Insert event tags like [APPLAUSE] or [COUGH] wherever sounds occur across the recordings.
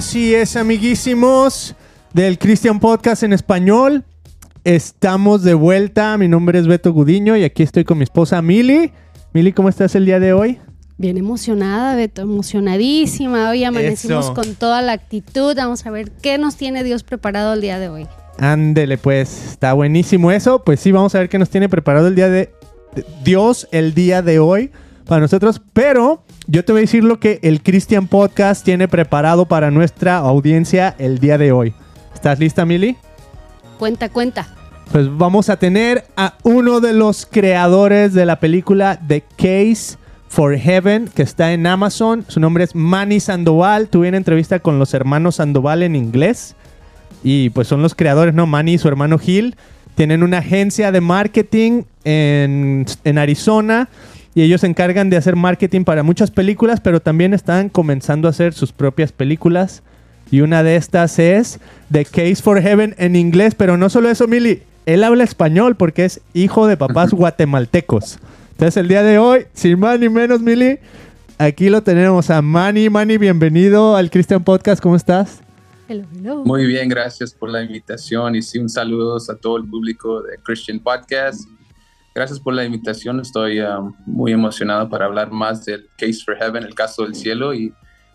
Así es, amiguísimos del Christian Podcast en español. Estamos de vuelta. Mi nombre es Beto Gudiño y aquí estoy con mi esposa Mili. Mili, ¿cómo estás el día de hoy? Bien emocionada, Beto, emocionadísima. Hoy amanecimos Eso. con toda la actitud. Vamos a ver qué nos tiene Dios preparado el día de hoy. Ándele, pues, está buenísimo eso. Pues sí, vamos a ver qué nos tiene preparado el día de- Dios el día de hoy para nosotros. Pero yo te voy a decir lo que el Christian Podcast tiene preparado para nuestra audiencia el día de hoy. ¿Estás lista, Mili? Cuenta, cuenta. Pues vamos a tener a uno de los creadores de la película The Case for Heaven, que está en Amazon. Su nombre es Manny Sandoval. Tuve una entrevista con los hermanos Sandoval en inglés. Y pues son los creadores, ¿no? Manny y su hermano Gil. Tienen una agencia de marketing en, en Arizona. Y ellos se encargan de hacer marketing para muchas películas, pero también están comenzando a hacer sus propias películas. Y una de estas es The Case for Heaven en inglés, pero no solo eso, Mili. Él habla español porque es hijo de papás [LAUGHS] guatemaltecos. Entonces el día de hoy, sin más ni menos, Mili, aquí lo tenemos a Manny. Manny, bienvenido al Christian Podcast. ¿Cómo estás? Hello, hello. Muy bien, gracias por la invitación y sí, un saludo a todo el público de Christian Podcast. Gracias por la invitación, estoy um, muy emocionado para hablar más del Case for Heaven, el caso del cielo, y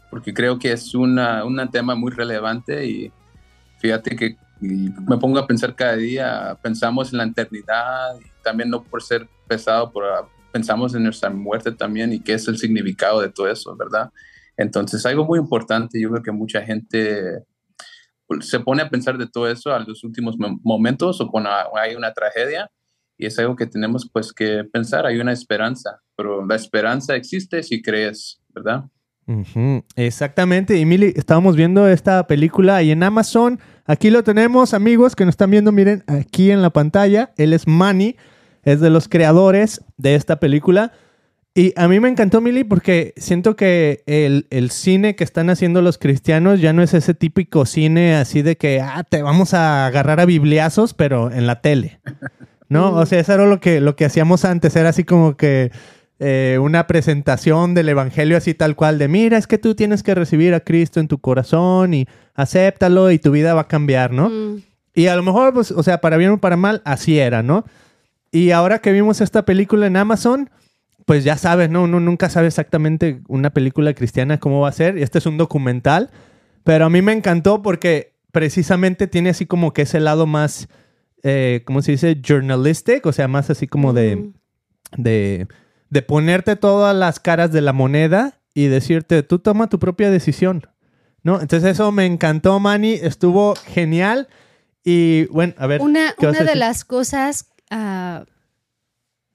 porque creo que es una, un tema muy relevante y fíjate que me pongo a pensar cada día, pensamos en la eternidad, también no por ser pesado, por, ah, pensamos en nuestra muerte también y qué es el significado de todo eso, ¿verdad? Entonces, algo muy importante, yo creo que mucha gente pues, se pone a pensar de todo eso a los últimos mo- momentos o cuando hay una tragedia y es algo que tenemos pues que pensar, hay una esperanza, pero la esperanza existe si crees, ¿verdad? Exactamente. Y Mili, estábamos viendo esta película ahí en Amazon. Aquí lo tenemos, amigos que nos están viendo. Miren, aquí en la pantalla. Él es Manny, es de los creadores de esta película. Y a mí me encantó, Mili, porque siento que el, el cine que están haciendo los cristianos ya no es ese típico cine así de que, ah, te vamos a agarrar a bibliazos, pero en la tele. [LAUGHS] ¿No? O sea, eso era lo que, lo que hacíamos antes. Era así como que eh, una presentación del evangelio así tal cual de mira, es que tú tienes que recibir a Cristo en tu corazón y acéptalo y tu vida va a cambiar, ¿no? Mm, Y a lo mejor, pues, o sea, para bien o para mal, así era, ¿no? Y ahora que vimos esta película en Amazon, pues ya sabes, ¿no? Uno nunca sabe exactamente una película cristiana cómo va a ser. Y este es un documental. Pero a mí me encantó porque precisamente tiene así como que ese lado más, eh, ¿cómo se dice? Journalistic, o sea, más así como de mm. de, de ponerte todas las caras de la moneda y decirte, tú toma tu propia decisión, ¿no? Entonces eso me encantó, Manny, estuvo genial y bueno, a ver. Una, ¿qué vas una a de las cosas ah,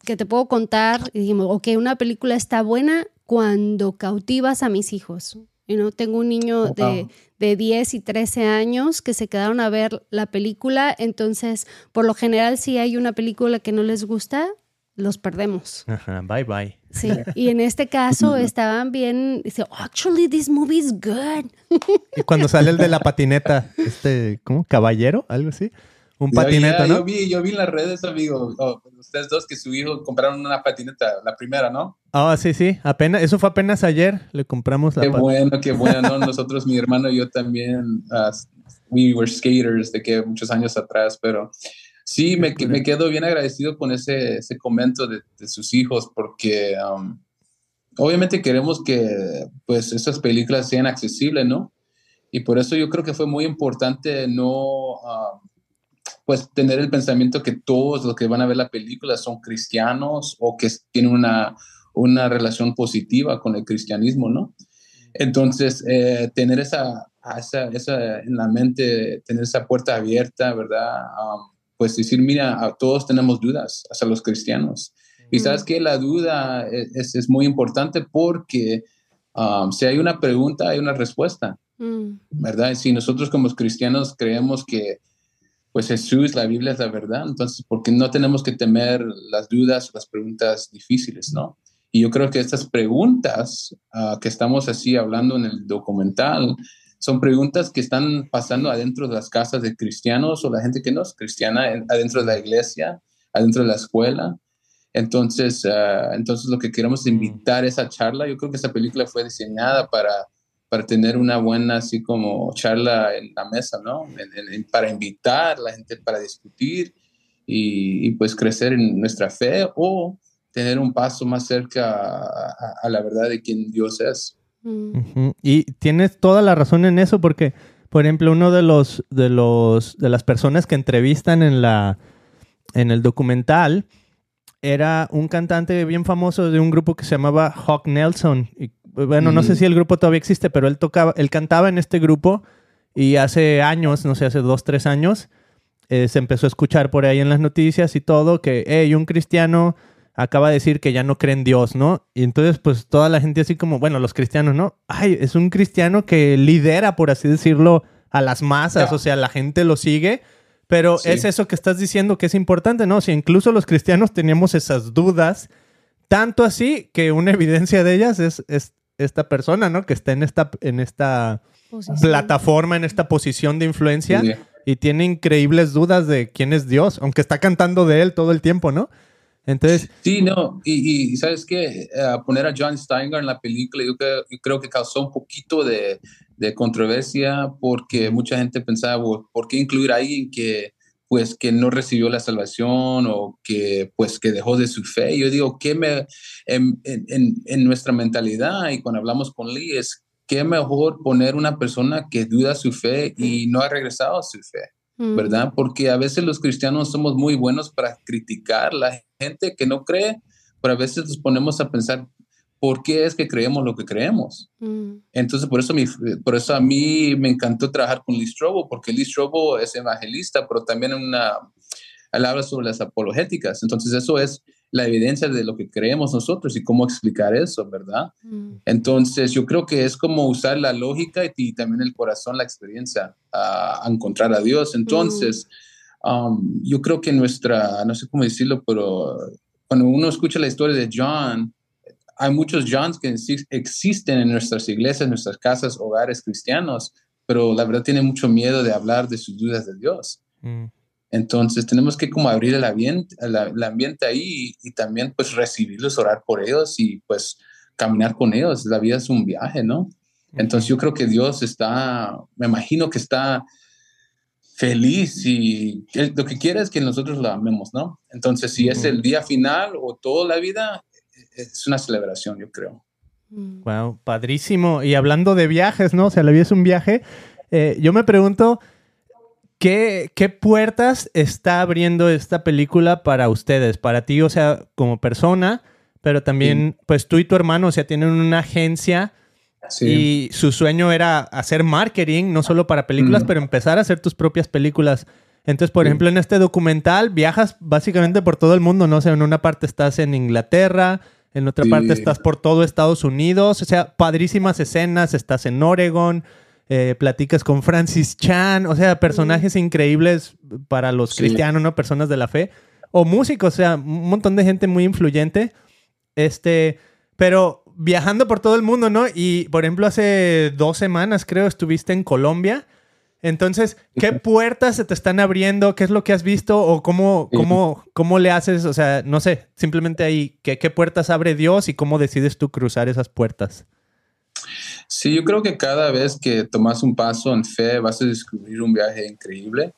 que te puedo contar, y dijimos, ok, una película está buena cuando cautivas a mis hijos. You know, tengo un niño Oh, de, de 10 y 13 años que se quedaron a ver la película, entonces, por lo general, si hay una película que no les gusta, los perdemos. Ajá, bye bye. Sí, y en este caso [LAUGHS] estaban bien, dice, "Oh, actually, this movie is good. Y cuando sale el de la [LAUGHS] patineta, este, ¿cómo? ¿Caballero? Algo así. Un patineta, ¿no? Yo vi, yo vi en las redes, amigo, oh, ustedes dos que su hijo compraron una patineta, la primera, ¿no? Ah, sí, sí, apenas, eso fue apenas ayer, le compramos la Qué bueno, qué bueno, ¿no? [LAUGHS] Nosotros, mi hermano y yo también, ah, we were skaters de que muchos años atrás, pero sí, me, me quedo bien agradecido con ese, ese comento de, de sus hijos, porque um, obviamente queremos que pues esas películas sean accesibles, ¿no? Y por eso yo creo que fue muy importante no, ah, pues tener el pensamiento que todos los que van a ver la película son cristianos o que tienen una, una relación positiva con el cristianismo, ¿no? Entonces, eh, tener esa, esa, esa en la mente, tener esa puerta abierta, ¿verdad? Um, pues decir, mira, a todos tenemos dudas, hasta los cristianos. Y sabes que la duda es, es muy importante porque um, si hay una pregunta, hay una respuesta. Mm, ¿verdad? Si nosotros como cristianos creemos que pues Jesús, la Biblia es la verdad, entonces, ¿por qué no tenemos que temer las dudas las preguntas difíciles, no? Y yo creo que estas preguntas ah, que estamos así hablando en el documental son preguntas que están pasando adentro de las casas de cristianos o la gente que no es cristiana, en- adentro de la iglesia, adentro de la escuela. Entonces, ah, entonces lo que queremos es invitar a esa charla. Yo creo que esa película fue diseñada para para tener una buena, así como charla en la mesa, ¿no? para invitar a la gente para discutir y, pues crecer en nuestra fe o tener un paso más cerca a, la verdad de quién Dios es. Mm. Y tienes toda la razón en eso porque, por ejemplo, uno de los, de los, de las personas que entrevistan en la, en el documental, era un cantante bien famoso de un grupo que se llamaba Hawk Nelson. Y, bueno, no sé si el grupo todavía existe, pero él tocaba, él cantaba en este grupo y hace años, no sé, hace dos, tres años, eh, se empezó a escuchar por ahí en las noticias y todo que, hey, un cristiano acaba de decir que ya no cree en Dios, ¿no? Y entonces, pues toda la gente así como, bueno, los cristianos, ¿no? Ay, es un cristiano que lidera, por así decirlo, a las masas, o sea, la gente lo sigue pero es eso que estás diciendo que es importante, ¿no? Si incluso los cristianos teníamos esas dudas, tanto así que una evidencia de ellas es, esta persona, ¿no? Que está en esta, en esta plataforma, en esta posición de influencia y tiene increíbles dudas de quién es Dios, aunque está cantando de él todo el tiempo, ¿no? Entonces. Sí, no, y, sabes qué, eh, poner a John Steiner en la película, yo creo que causó un poquito de, de controversia porque mucha gente pensaba, ¿por qué incluir a alguien que pues que no recibió la salvación o que pues que dejó de su fe? Yo digo, ¿qué me, en, en, en nuestra mentalidad y cuando hablamos con Lee es, ¿qué mejor poner una persona que duda su fe y no ha regresado a su fe? Mm. ¿Verdad? Porque a veces los cristianos somos muy buenos para criticar la gente que no cree, pero a veces nos ponemos a pensar, por qué es que creemos lo que creemos. Mm. Entonces, por eso, por eso a mí me encantó trabajar con Lee Strobel, porque Lee Strobel es evangelista, pero también una, él habla sobre las apologéticas. Entonces, eso es la evidencia de lo que creemos nosotros y cómo explicar eso, ¿verdad? Mm. Entonces, yo creo que es como usar la lógica y, también el corazón, la experiencia a, encontrar a Dios. Entonces, mm. um, yo creo que nuestra, no sé cómo decirlo, pero cuando uno escucha la historia de John, hay muchos Johns que existen en nuestras iglesias, en nuestras casas, hogares cristianos, pero la verdad tienen mucho miedo de hablar de sus dudas de Dios. Mm. Entonces tenemos que como abrir el ambiente, el, ambiente ahí y, también pues recibirlos, orar por ellos y pues caminar con ellos. La vida es un viaje, ¿no? Entonces yo creo que Dios está, me imagino que está feliz y lo que quiere es que nosotros lo amemos, ¿no? Entonces si es el día final o toda la vida, es una celebración, yo creo. Wow, mm. padrísimo. Y hablando de viajes, ¿no? O sea, la vida es un viaje. Eh, yo me pregunto, ¿qué, ¿qué puertas está abriendo esta película para ustedes? Para ti, o sea, como persona, pero también, pues tú y tu hermano, o sea, tienen una agencia y su sueño era hacer marketing, no solo para películas, pero empezar a hacer tus propias películas. Entonces, por ejemplo, en este documental viajas básicamente por todo el mundo, ¿no? O sea, en una parte estás en Inglaterra, en otra parte estás por todo Estados Unidos, o sea, padrísimas escenas, estás en Oregon, eh, platicas con Francis Chan, o sea, personajes increíbles para los cristianos, ¿no? Personas de la fe, o músicos, o sea, un montón de gente muy influyente, este, pero viajando por todo el mundo, ¿no? Y, por ejemplo, hace dos semanas, creo, estuviste en Colombia. Entonces, ¿qué puertas se te están abriendo? ¿Qué es lo que has visto? ¿O cómo, cómo, cómo le haces? O sea, no sé, simplemente ahí, ¿qué, ¿qué, puertas abre Dios y cómo decides tú cruzar esas puertas? Sí, yo creo que cada vez que tomas un paso en fe vas a descubrir un viaje increíble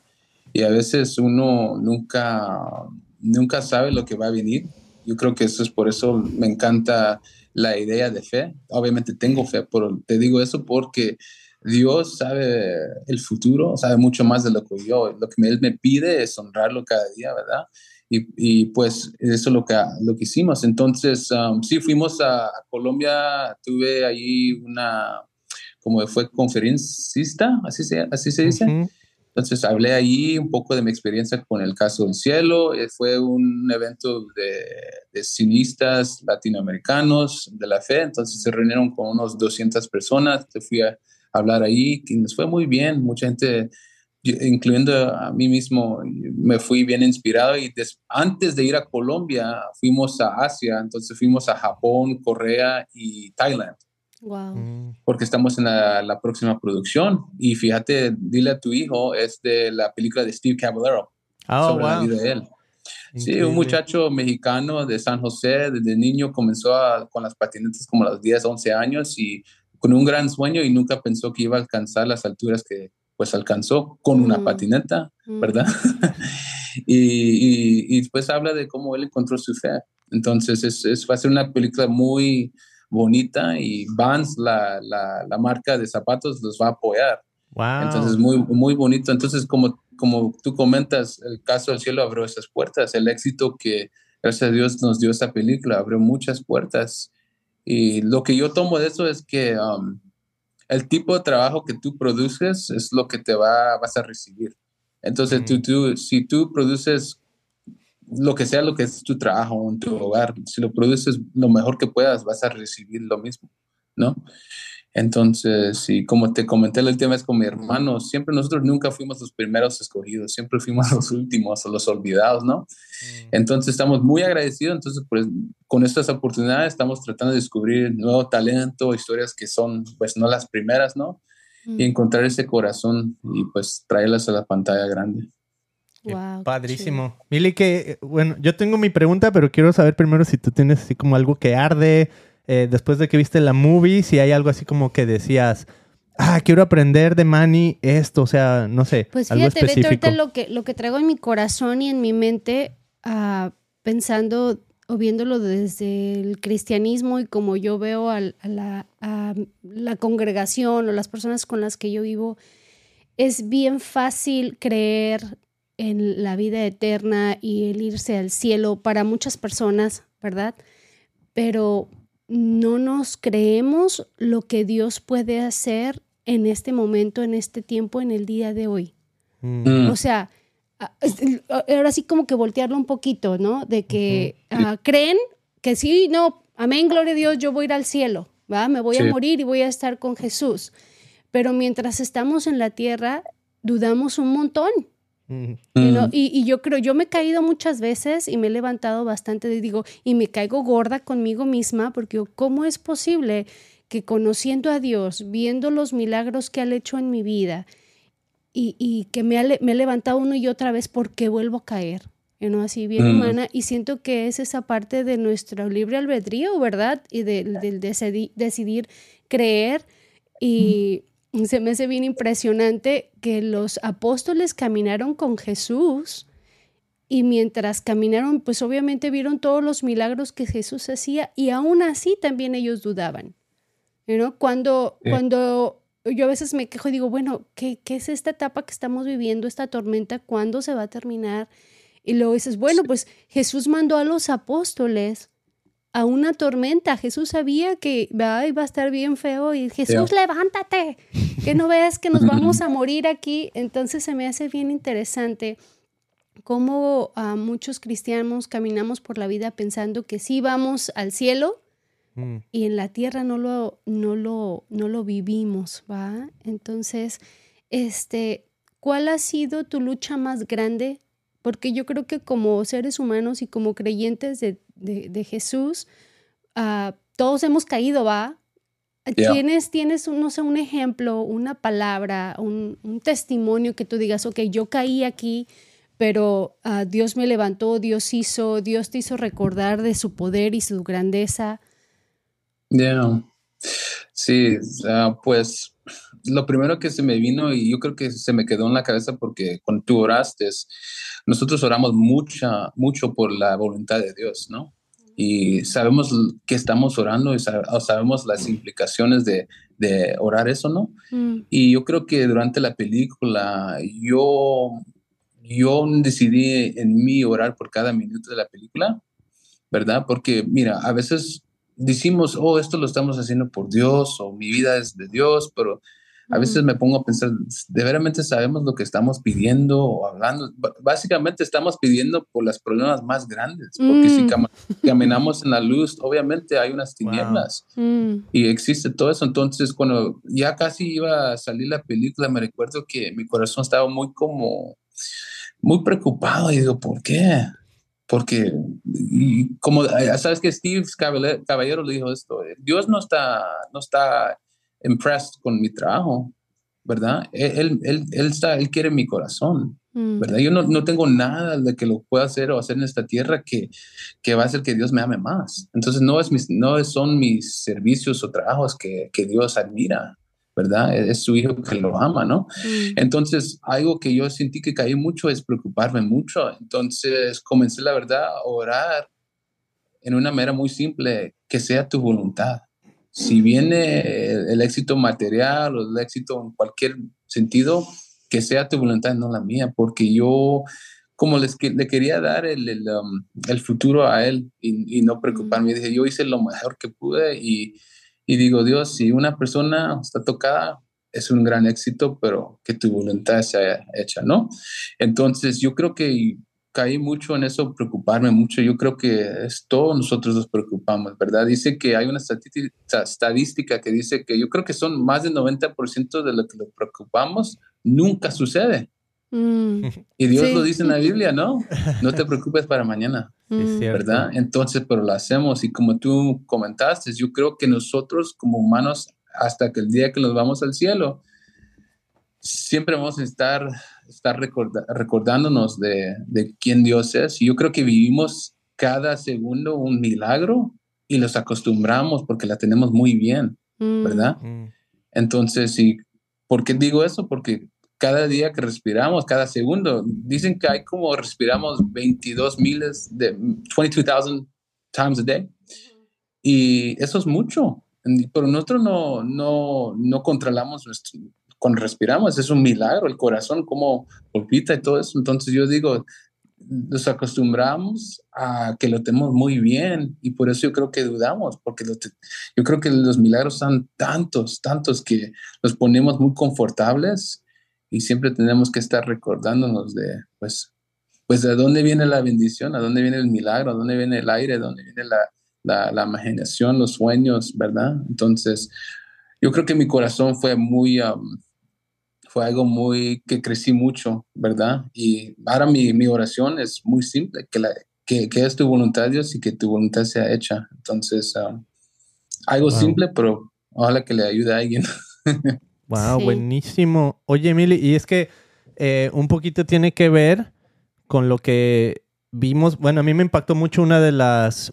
y a veces uno nunca, nunca sabe lo que va a venir. Yo creo que eso es por eso me encanta la idea de fe. Obviamente tengo fe, pero te digo eso porque Dios sabe el futuro, sabe mucho más de lo que yo. Lo que Él me pide es honrarlo cada día, ¿verdad? Y, y pues eso es lo que, lo que hicimos. Entonces, um, sí, fuimos a, Colombia, tuve ahí una, como fue conferencista, así se, así se dice. Entonces hablé ahí un poco de mi experiencia con el caso del cielo. Eh, fue un evento de, de, cinistas latinoamericanos de la fe. Entonces se reunieron con unos 200 personas. Fui a, hablar ahí, que nos fue muy bien, mucha gente, incluyendo a mí mismo, me fui bien inspirado y antes de ir a Colombia fuimos a Asia, entonces fuimos a Japón, Corea y Tailandia. Wow. Mm. Porque estamos en la, próxima producción. Y fíjate, dile a tu hijo, es de la película de Steve Caballero. Oh, sobre la vida de él. Sí, un muchacho mexicano de San José, desde niño comenzó con las patinetas como a los 10, 11 años y con un gran sueño y nunca pensó que iba a alcanzar las alturas que pues alcanzó con una Mm. patineta, Mm. ¿verdad? [LAUGHS] y, y, y después habla de cómo él encontró su fe. Entonces es, es, va a ser una película muy bonita y Vans, la, la, la marca de zapatos, los va a apoyar. Wow. Entonces, muy, muy bonito. Entonces, como, como tú comentas, el caso del cielo abrió esas puertas. El éxito que, gracias a Dios, nos dio esta película abrió muchas puertas. Y lo que yo tomo de eso es que um, el tipo de trabajo que tú produces es lo que te va, vas a recibir. Entonces, Mm. tú, tú, si tú produces lo que sea lo que es tu trabajo en tu hogar, si lo produces lo mejor que puedas, vas a recibir lo mismo, ¿no? Entonces, y como te comenté la última vez con mi hermano, siempre nosotros nunca fuimos los primeros escogidos, siempre fuimos [LAUGHS] los últimos o los olvidados, ¿no? Mm. Entonces estamos muy agradecidos, entonces pues con estas oportunidades estamos tratando de descubrir nuevo talento, historias que son pues no las primeras, ¿no? Mm. Y encontrar ese corazón y pues traerlas a la pantalla grande. Qué Wow, qué Padrísimo. Mili, que, bueno, yo tengo mi pregunta, pero quiero saber primero si tú tienes así como algo que arde eh, después de que viste la movie, si hay algo así como que decías, ah, quiero aprender de Manny esto, o sea, no sé, Pues algo fíjate, Beto, específico. ahorita lo que, lo que traigo en mi corazón y en mi mente, ah, pensando o viéndolo desde el cristianismo y como yo veo al- a, la, a la congregación o las personas con las que yo vivo, es bien fácil creer en la vida eterna y el irse al cielo para muchas personas, ¿verdad? Pero no nos creemos lo que Dios puede hacer en este momento, en este tiempo, en el día de hoy. Mm. O sea, ahora sí como que voltearlo un poquito, ¿no? De que ah, creen que sí, no, amén, gloria a Dios, yo voy a ir al cielo, ¿va? Me voy Sí. a morir y voy a estar con Jesús. Pero mientras estamos en la tierra, dudamos un montón. Mm. Y, y yo creo, yo me he caído muchas veces y me he levantado bastante, y digo, y me caigo gorda conmigo misma, porque yo, ¿cómo es posible que conociendo a Dios, viendo los milagros que ha hecho en mi vida, y, y que me, ha me he levantado uno y otra vez porque vuelvo a caer? Know, así bien Mm. humana, y siento que es esa parte de nuestro libre albedrío, ¿verdad? Y del decidi- decidir creer y se me hace bien impresionante que los apóstoles caminaron con Jesús y mientras caminaron, pues obviamente vieron todos los milagros que Jesús hacía y aún así también ellos dudaban. ¿no? Cuando, Sí. cuando yo a veces me quejo y digo, bueno, ¿qué, ¿qué es esta etapa que estamos viviendo, esta tormenta? ¿Cuándo se va a terminar? Y luego dices, bueno, pues Jesús mandó a los apóstoles a una tormenta. Jesús sabía que "Ay, va a estar bien feo y Jesús, levántate, que no veas que nos vamos a morir aquí. Entonces se me hace bien interesante cómo a muchos cristianos caminamos por la vida pensando que sí vamos al cielo Mm. y en la tierra no lo, no lo, no lo vivimos, ¿va? Entonces, este, ¿cuál ha sido tu lucha más grande? Porque yo creo que como seres humanos y como creyentes de, de- de Jesús, ah, todos hemos caído, ¿va? Yeah. ¿Tienes, no sé, un ejemplo, una palabra, un, un testimonio que tú digas, ok, yo caí aquí, pero ah, Dios me levantó, Dios hizo, Dios te hizo recordar de su poder y su grandeza? Yeah. Sí, ah, pues lo primero que se me vino y yo creo que se me quedó en la cabeza porque cuando tú oraste, nosotros oramos mucha, mucho por la voluntad de Dios, ¿no? Y sabemos que estamos orando y sab- sabemos las implicaciones de, de orar eso, ¿no? Mm, Y yo creo que durante la película yo, yo decidí en mí orar por cada minuto de la película, ¿verdad? Porque mira, a veces decimos, oh, esto lo estamos haciendo por Dios o mi vida es de Dios, pero a veces me pongo a pensar, ¿de veramente sabemos lo que estamos pidiendo o hablando? B- básicamente estamos pidiendo por los problemas más grandes, porque si Mm. cam- caminamos en la luz, obviamente hay unas tinieblas mm, y existe todo eso. Entonces, cuando ya casi iba a salir la película, me recuerdo que mi corazón estaba muy como, muy preocupado y digo, ¿por qué? Porque, y como, eh, sabes que Steve Cabale- Caballero le dijo esto, eh, Dios no está, no está impressed con mi trabajo, ¿verdad? Él, él, él, está, él quiere mi corazón. Mm. ¿verdad? Yo no, no, tengo nada de que lo pueda hacer o hacer en esta tierra que, que va a hacer que Dios me ame más. Entonces no, es mis, no son mis servicios o trabajos que, que Dios admira, ¿verdad? Es, su hijo que lo ama, ¿no? Mm. Entonces, algo que yo sentí que caí mucho es preocuparme mucho. Entonces, comencé, la verdad, a orar en una manera muy simple, que sea tu voluntad. Si mm. viene el, el éxito material o el éxito en cualquier sentido, que sea tu voluntad, no la mía, porque yo, como les, le quería dar el, el, um, el futuro a él y, y, no preocuparme, dije, yo hice lo mejor que pude y, y digo, Dios, si una persona está tocada, es un gran éxito, pero que tu voluntad sea hecha, ¿no? Entonces, yo creo que caí mucho en eso, preocuparme mucho. Yo creo que es todos nosotros nos preocupamos, ¿verdad? Dice que hay una estadística que dice que yo creo que son más del 90% de lo que nos preocupamos nunca sucede. Mm. [LAUGHS] Y Dios lo dice en la Biblia, ¿no? [LAUGHS] No te preocupes para mañana, ¿verdad? Entonces, pero lo hacemos y como tú comentaste, yo creo que nosotros como humanos, hasta que el día que nos vamos al cielo, siempre vamos a estar, estar recordándonos de, de, quién Dios es. Y yo creo que vivimos cada segundo un milagro y los acostumbramos porque la tenemos muy bien, mm. ¿verdad? Mm. Entonces, sí, ¿por qué digo eso? Porque cada día que respiramos, cada segundo, dicen que hay como respiramos 22 miles de 22,000 times a day. Y eso es mucho. Pero nosotros no, no, no controlamos nuestro, cuando respiramos, es un milagro, el corazón como palpita y todo eso. Entonces yo digo, nos acostumbramos a que lo tenemos muy bien y por eso yo creo que dudamos, porque yo creo que los milagros son tantos, tantos que nos ponemos muy confortables y siempre tenemos que estar recordándonos de, pues, pues de dónde viene la bendición, a dónde viene el milagro, a dónde viene el aire, a dónde viene la, la, la imaginación, los sueños, ¿verdad? Entonces, yo creo que mi corazón fue muy fue algo muy que crecí mucho, ¿verdad? Y ahora mi, mi oración es muy simple, que, la, que, que, es tu voluntad, Dios, y que tu voluntad sea hecha. Entonces, um, algo simple, pero ojalá que le ayude a alguien. wow, buenísimo. Oye, Emily, y es que eh, un poquito tiene que ver con lo que vimos. Bueno, a mí me impactó mucho una de las,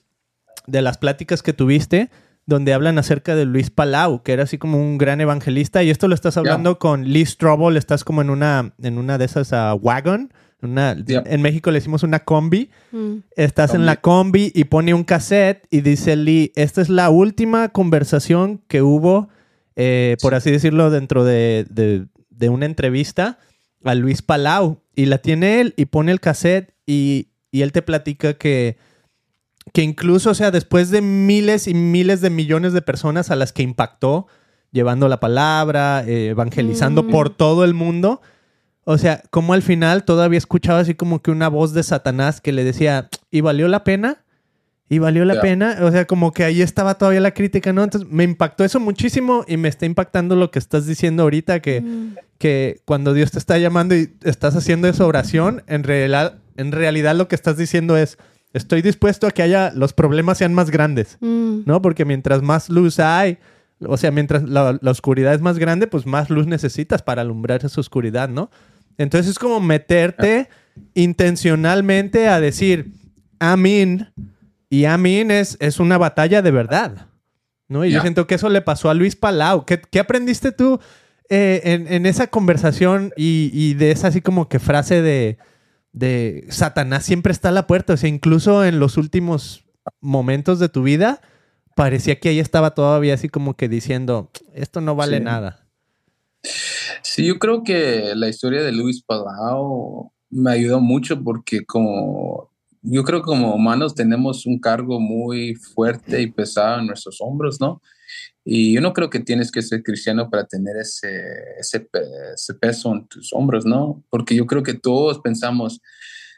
de las pláticas que tuviste donde hablan acerca de Luis Palau, que era así como un gran evangelista. Y esto lo estás hablando con Lee Strobel, estás como en una, en una de esas uh, wagon. Una, En México le decimos una combi. Mm. Estás en la combi y pone un cassette y dice Lee, esta es la última conversación que hubo, eh, por así decirlo, dentro de, de, de, una entrevista a Luis Palau. Y la tiene él y pone el cassette y, y él te platica que que incluso, o sea, después de miles y miles de millones de personas a las que impactó, llevando la palabra, eh, evangelizando mm. por todo el mundo, o sea, como al final todavía escuchaba así como que una voz de Satanás que le decía, ¿y valió la pena? ¿Y valió la pena? O sea, como que ahí estaba todavía la crítica, ¿no? Entonces me impactó eso muchísimo y me está impactando lo que estás diciendo ahorita, que, mm. que cuando Dios te está llamando y estás haciendo esa oración, en realidad, en realidad lo que estás diciendo es, estoy dispuesto a que haya los problemas sean más grandes, mm. ¿no? Porque mientras más luz hay, o sea, mientras la, oscuridad es más grande, pues más luz necesitas para alumbrar esa oscuridad, ¿no? Entonces es como meterte intencionalmente a decir, amén, y amén es, es una batalla de verdad, ¿no? Y yo siento que eso le pasó a Luis Palau. ¿Qué, qué aprendiste tú eh, en, en, esa conversación y, y de esa así como que frase de de Satanás siempre está a la puerta. O sea, incluso en los últimos momentos de tu vida, parecía que ahí estaba todavía así como que diciendo, esto no vale nada. Sí, yo creo que la historia de Luis Palau me ayudó mucho porque como yo creo que como humanos tenemos un cargo muy fuerte y pesado en nuestros hombros, ¿no? Y yo no creo que tienes que ser cristiano para tener ese, ese, peso en tus hombros, ¿no? Porque yo creo que todos pensamos,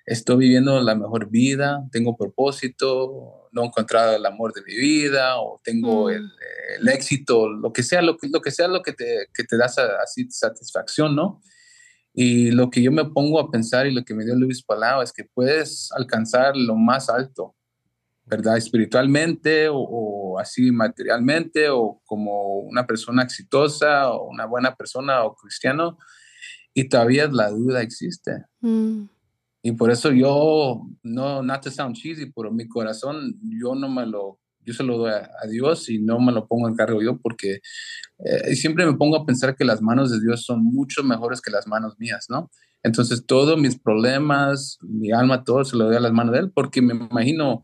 estoy viviendo la mejor vida, tengo propósito, no he encontrado el amor de mi vida o tengo mm. el, éxito, lo que sea, lo que, lo que sea lo que te, que te da así satisfacción, ¿no? Y lo que yo me pongo a pensar y lo que me dio Luis Palau es que puedes alcanzar lo más alto, ¿verdad? Espiritualmente o, así materialmente o como una persona exitosa o una buena persona o cristiano. y todavía la duda existe. Mm. Y por eso yo, no, not to sound cheesy, pero mi corazón, yo no me lo, yo se lo doy a, Dios y no me lo pongo en cargo yo porque eh, siempre me pongo a pensar que las manos de Dios son mucho mejores que las manos mías, ¿no? Entonces todos mis problemas, mi alma, todo se lo doy a las manos de Él porque me imagino,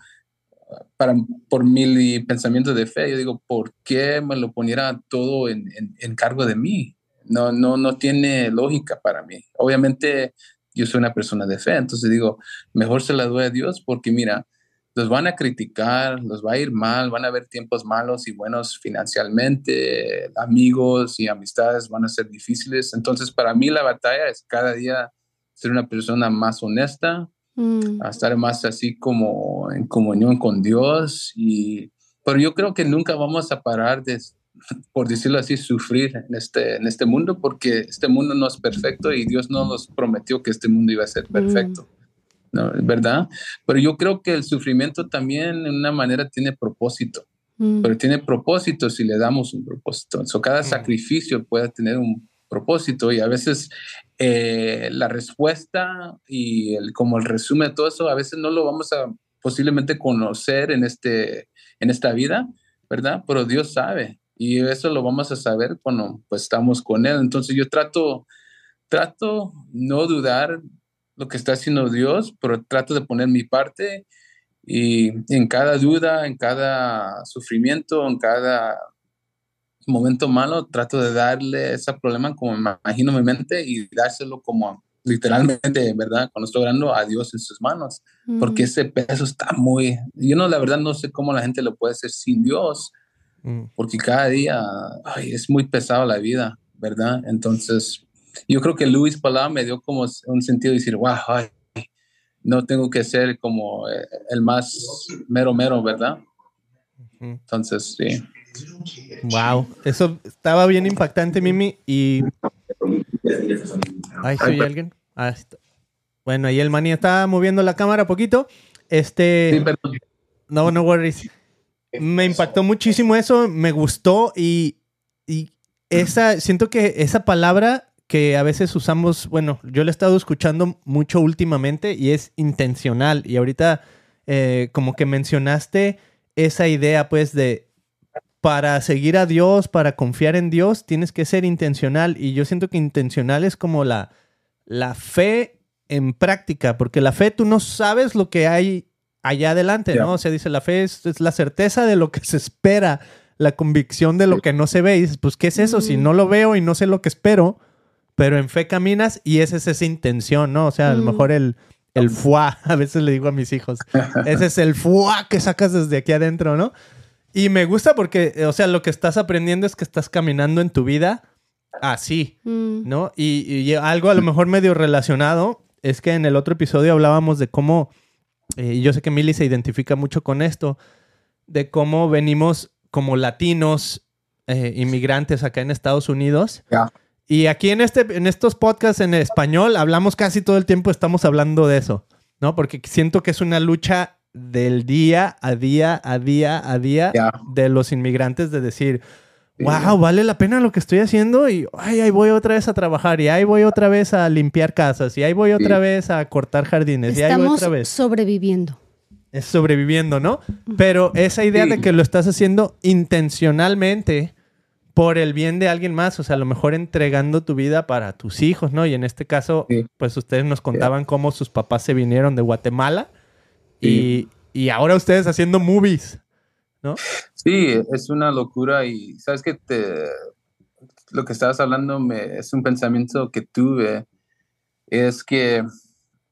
para, por mi pensamiento de fe, yo digo, ¿por qué me lo poniera todo en, en, en cargo de mí? No, no, no tiene lógica para mí. Obviamente yo soy una persona de fe, entonces digo, mejor se la doy a Dios porque mira, los van a criticar, los va a ir mal, van a haber tiempos malos y buenos financieramente, amigos y amistades van a ser difíciles. Entonces, para mí la batalla es cada día ser una persona más honesta, Mm. a estar más así como en comunión con Dios. Y, pero yo creo que nunca vamos a parar de, [LAUGHS] por decirlo así, sufrir en este, en este mundo, porque este mundo no es perfecto y Dios no nos prometió que este mundo iba a ser perfecto. ¿no? ¿Verdad? Pero yo creo que el sufrimiento también en una manera tiene propósito, Mm. pero tiene propósito si le damos un propósito. So, cada Mm. sacrificio puede tener un propósito y a veces eh, la respuesta y el, como el resumen de todo eso, a veces no lo vamos a posiblemente conocer en, este, en esta vida, ¿verdad? Pero Dios sabe y eso lo vamos a saber cuando pues estamos con Él. Entonces yo trato, trato no dudar lo que está haciendo Dios, pero trato de poner mi parte y en cada duda, en cada sufrimiento, en cada momento malo, trato de darle ese problema como me imagino en mi mente y dárselo como literalmente, ¿verdad? Cuando estoy orando a Dios en sus manos, porque Mm. ese peso está muy, yo no, la verdad no sé cómo la gente lo puede hacer sin Dios, Mm. porque cada día ay, es muy pesado la vida, ¿verdad? Entonces, yo creo que Luis Palau me dio como un sentido de decir, wow, ay, no tengo que ser como eh, el más mero mero, ¿verdad? Entonces, sí. Wow, eso estaba bien impactante, Mimi. Y. Ay, ¿soy alguien? Ah, está- Bueno, ahí el maní está moviendo la cámara poquito. Este. Sí, perdón. No, no worries. Me impactó muchísimo eso, me gustó y, y esa, siento que esa palabra que a veces usamos, bueno, yo la he estado escuchando mucho últimamente y es intencional. Y ahorita eh, como que mencionaste esa idea pues de para seguir a Dios, para confiar en Dios, tienes que ser intencional. Y yo siento que intencional es como la, la fe en práctica, porque la fe tú no sabes lo que hay allá adelante. ¿no? O sea, dice, la fe es, es la certeza de lo que se espera, la convicción de lo que no se ve. Y dices, pues, ¿qué es eso? Si Mm. no lo veo y no sé lo que espero, pero en fe caminas y esa es esa intención, ¿no? O sea, a lo Mm. mejor el, el fuá, [LAUGHS] a veces le digo a mis hijos, ese es el fuá que sacas desde aquí adentro, ¿no? Y me gusta porque, eh, o sea, lo que estás aprendiendo es que estás caminando en tu vida así, Mm. ¿no? Y, y algo a lo mejor medio relacionado es que en el otro episodio hablábamos de cómo, eh, y yo sé que Milly se identifica mucho con esto, de cómo venimos como latinos, eh, inmigrantes acá en Estados Unidos. Ya. Y aquí en, este, en estos podcasts en español hablamos casi todo el tiempo, estamos hablando de eso, ¿no? Porque siento que es una lucha del día a día, a día, a día de los inmigrantes de decir, wow, vale la pena lo que estoy haciendo y ay, ahí voy otra vez a trabajar y ahí voy otra vez a limpiar casas y ahí voy otra Sí. vez a cortar jardines y ahí voy Estamos otra vez. sobreviviendo. Es sobreviviendo, ¿no? Pero esa idea Sí. de que lo estás haciendo intencionalmente por el bien de alguien más, o sea, a lo mejor entregando tu vida para tus hijos, ¿no? Y en este caso, Sí. pues ustedes nos contaban cómo sus papás se vinieron de Guatemala Sí. y, y ahora ustedes haciendo movies, ¿no? Sí, es una locura y sabes que te, lo que estabas hablando me, es un pensamiento que tuve, es que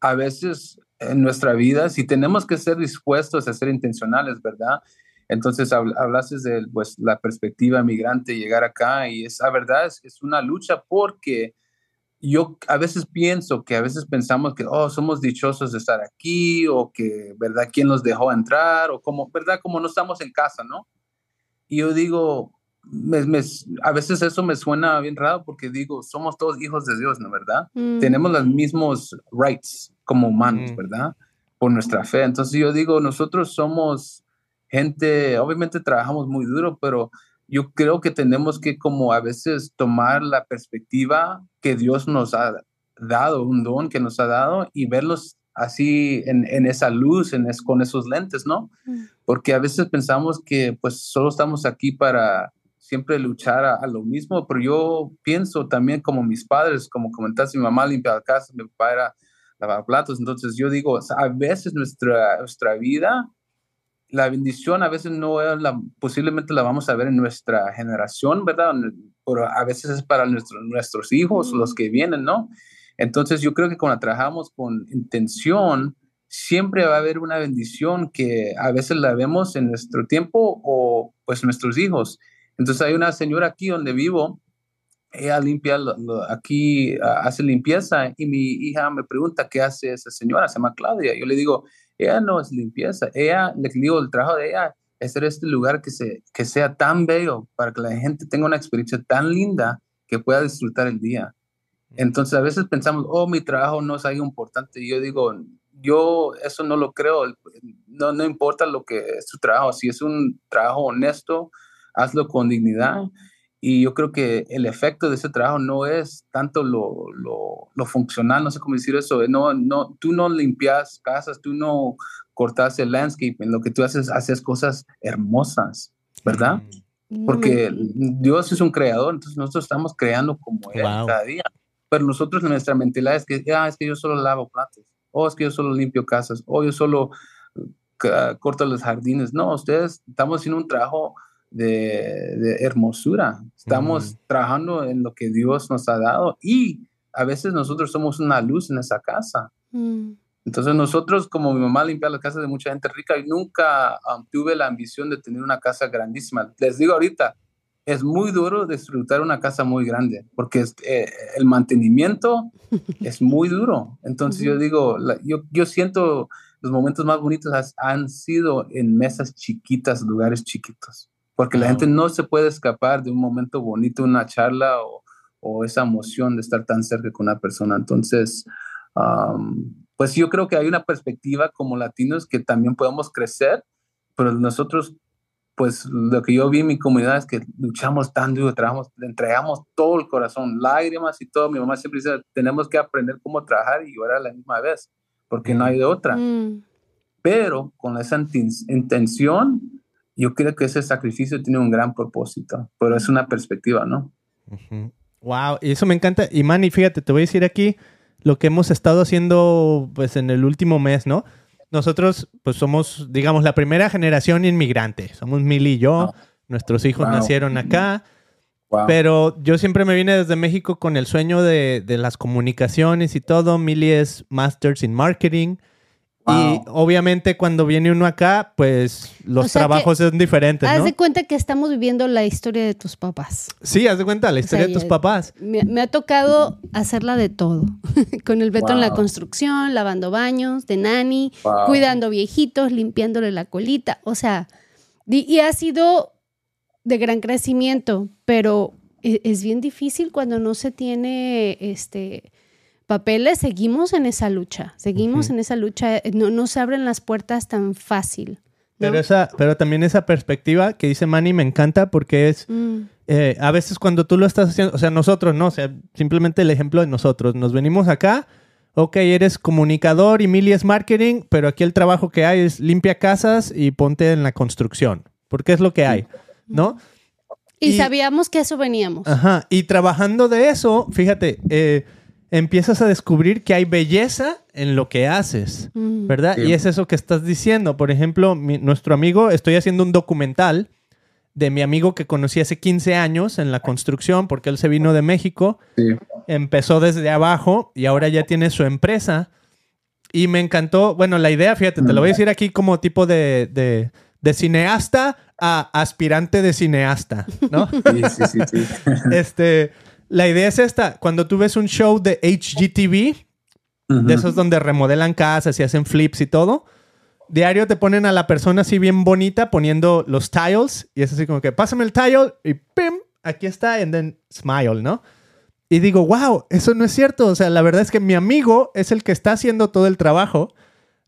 a veces en nuestra vida, si tenemos que ser dispuestos a ser intencionales, ¿verdad? Entonces habl- hablaste de pues, la perspectiva migrante, llegar acá y esa verdad es, es una lucha porque yo a veces pienso que a veces pensamos que, oh, somos dichosos de estar aquí o que, ¿verdad? ¿Quién nos dejó entrar? O como, ¿verdad? Como no estamos en casa, ¿no? Y yo digo, me- me- a veces eso me suena bien raro porque digo, somos todos hijos de Dios, ¿no? ¿Verdad? Mm. Tenemos los mismos rights como humanos, Mm. ¿verdad? Por nuestra fe. Entonces yo digo, nosotros somos gente, obviamente trabajamos muy duro, pero yo creo que tenemos que como a veces tomar la perspectiva que Dios nos ha dado, un don que nos ha dado y verlos así en, en esa luz, en con esos lentes, ¿no? Mm. Porque a veces pensamos que pues solo estamos aquí para siempre luchar a, lo mismo, pero yo pienso también como mis padres, como comentaste, mi mamá limpiaba casa, mi papá era lavar platos, entonces yo digo, a veces nuestra, nuestra vida, la bendición a veces no es la, posiblemente la vamos a ver en nuestra generación, ¿verdad? Pero a veces es para nuestros hijos, los que vienen, ¿no? Entonces yo creo que cuando trabajamos con intención, siempre va a haber una bendición que a veces la vemos en nuestro tiempo o pues nuestros hijos. Entonces hay una señora aquí donde vivo, ella limpia, aquí hace limpieza y mi hija me pregunta qué hace esa señora, se llama Claudia. Yo le digo, ella no es limpieza, ella, le digo, el trabajo de ella es hacer este lugar que, se, que sea tan bello para que la gente tenga una experiencia tan linda que pueda disfrutar el día. Entonces a veces pensamos, oh, mi trabajo no es algo importante. Y yo digo, yo eso no lo creo. No, no importa lo que es tu trabajo. Si es un trabajo honesto, hazlo con dignidad. Y yo creo que el efecto de ese trabajo no es tanto lo, lo, lo funcional, no sé cómo decir eso. No, no, tú no limpias casas, tú no cortas el landscape. En lo que tú haces, haces cosas hermosas, ¿verdad? Mm. Porque Dios es un creador, entonces nosotros estamos creando como Él cada día. Pero nosotros nuestra mentalidad es que, ah, es que yo solo lavo platos, o es que yo solo limpio casas, o yo solo uh, corto los jardines. No, ustedes estamos haciendo un trabajo de, hermosura. Estamos trabajando en lo que Dios nos ha dado y a veces nosotros somos una luz en esa casa. Mm. Entonces nosotros, como mi mamá limpia las casas de mucha gente rica, y nunca um, tuve la ambición de tener una casa grandísima. Les digo ahorita, es muy duro disfrutar una casa muy grande porque eh, el mantenimiento [LAUGHS] es muy duro. Entonces yo digo, yo, yo siento los momentos más bonitos han sido en mesas chiquitas, lugares chiquitos, porque la gente no se puede escapar de un momento bonito, una charla o, o esa emoción de estar tan cerca con una persona. Entonces, pues yo creo que hay una perspectiva como latinos que también podemos crecer, pero nosotros pues lo que yo vi en mi comunidad es que luchamos tan duro, trabajamos, le entregamos todo el corazón, lágrimas y todo. Mi mamá siempre dice, tenemos que aprender cómo trabajar y llorar a la misma vez, porque no hay de otra. Mm. Pero con esa intención, yo creo que ese sacrificio tiene un gran propósito, pero es una perspectiva, ¿no? Wow, y eso me encanta. Y Manny, fíjate, te voy a decir aquí lo que hemos estado haciendo pues en el último mes, ¿no? nosotros pues somos, digamos, la primera generación inmigrante. Somos Mili y yo. Nuestros hijos nacieron acá. Pero yo siempre me vine desde México con el sueño de, de las comunicaciones y todo. Mili es Masters in Marketing. Y obviamente cuando viene uno acá, pues los trabajos son diferentes. Haz de cuenta que estamos viviendo la historia de tus papás. Sí, haz de cuenta la historia de tus papás. Me, ha tocado hacerla de todo. [LAUGHS] Con el Beto en la construcción, lavando baños, de nani, cuidando viejitos, limpiándole la colita. O sea, y, ha sido de gran crecimiento, pero es, es bien difícil cuando no se tiene este papeles, seguimos en esa lucha, seguimos en esa lucha, no, no se abren las puertas tan fácil. Pero, esa, pero también esa perspectiva que dice Manny me encanta porque es, mm. eh, a veces cuando tú lo estás haciendo, o sea, nosotros, no, o sea, simplemente el ejemplo de nosotros, nos venimos acá, ok, eres comunicador y Mili es marketing, pero aquí el trabajo que hay es limpia casas y ponte en la construcción, porque es lo que hay, ¿no? Y, y sabíamos que eso veníamos. Ajá, y trabajando de eso, fíjate, eh, empiezas a descubrir que hay belleza en lo que haces, mm. ¿verdad? Y es eso que estás diciendo. Por ejemplo, nuestro amigo, estoy haciendo un documental de mi amigo que conocí hace 15 años en la construcción, porque él se vino de México, empezó desde abajo y ahora ya tiene su empresa. Y me encantó, bueno, la idea, fíjate, te lo voy a decir aquí como tipo de, de, de cineasta a aspirante de cineasta, ¿no? Sí, sí, sí. sí. [LAUGHS] este, la idea es esta. Cuando tú ves un show de HGTV, de esos donde remodelan casas y hacen flips y todo, diario te ponen a la persona así bien bonita poniendo los tiles y es así como que pásame el tile y ¡pim! Aquí está, and then smile, ¿no? Y digo, wow, eso no es cierto. O sea, la verdad es que mi amigo es el que está haciendo todo el trabajo,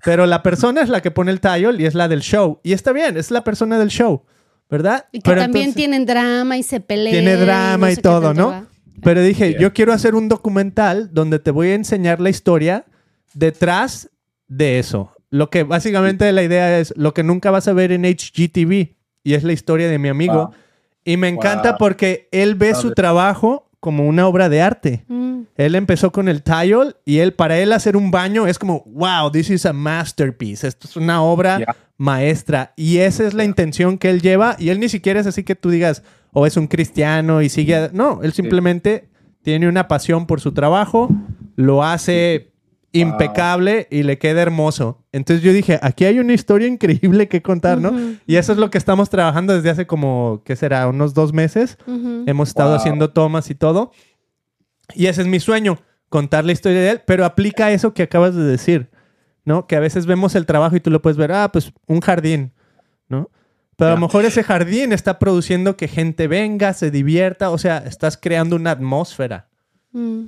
pero la persona es la que pone el tile y es la del show. Y está bien, es la persona del show. ¿verdad? Y que Pero también entonces- tienen drama y se pelean. tiene drama no y sé todo, ¿no? Pero dije, Yeah. yo quiero hacer un documental donde te voy a enseñar la historia detrás de eso. Lo que básicamente la idea es lo que nunca vas a ver en HGTV y es la historia de mi amigo. Wow. Y me encanta Wow. porque él ve su trabajo como una obra de arte. Mm. Él empezó con el tile y él para él hacer un baño es como, wow, this is a masterpiece. Esto es una obra Yeah. maestra. Y esa es la intención que él lleva. Y él ni siquiera es así que tú digas, o es un cristiano y sigue... a-". No, él simplemente tiene una pasión por su trabajo, lo hace impecable y le queda hermoso. Entonces yo dije, aquí hay una historia increíble que contar, ¿no? Ujú. Y eso es lo que estamos trabajando desde hace como, ¿qué será? Unos dos meses. Ujú. Hemos estado Wow. haciendo tomas y todo. Y ese es mi sueño, contar la historia de él, pero aplica eso que acabas de decir, ¿no? Que a veces vemos el trabajo y tú lo puedes ver, ah, pues un jardín, ¿no? Pero a lo mejor ese jardín está produciendo que gente venga, se divierta, o sea, estás creando una atmósfera. Mm.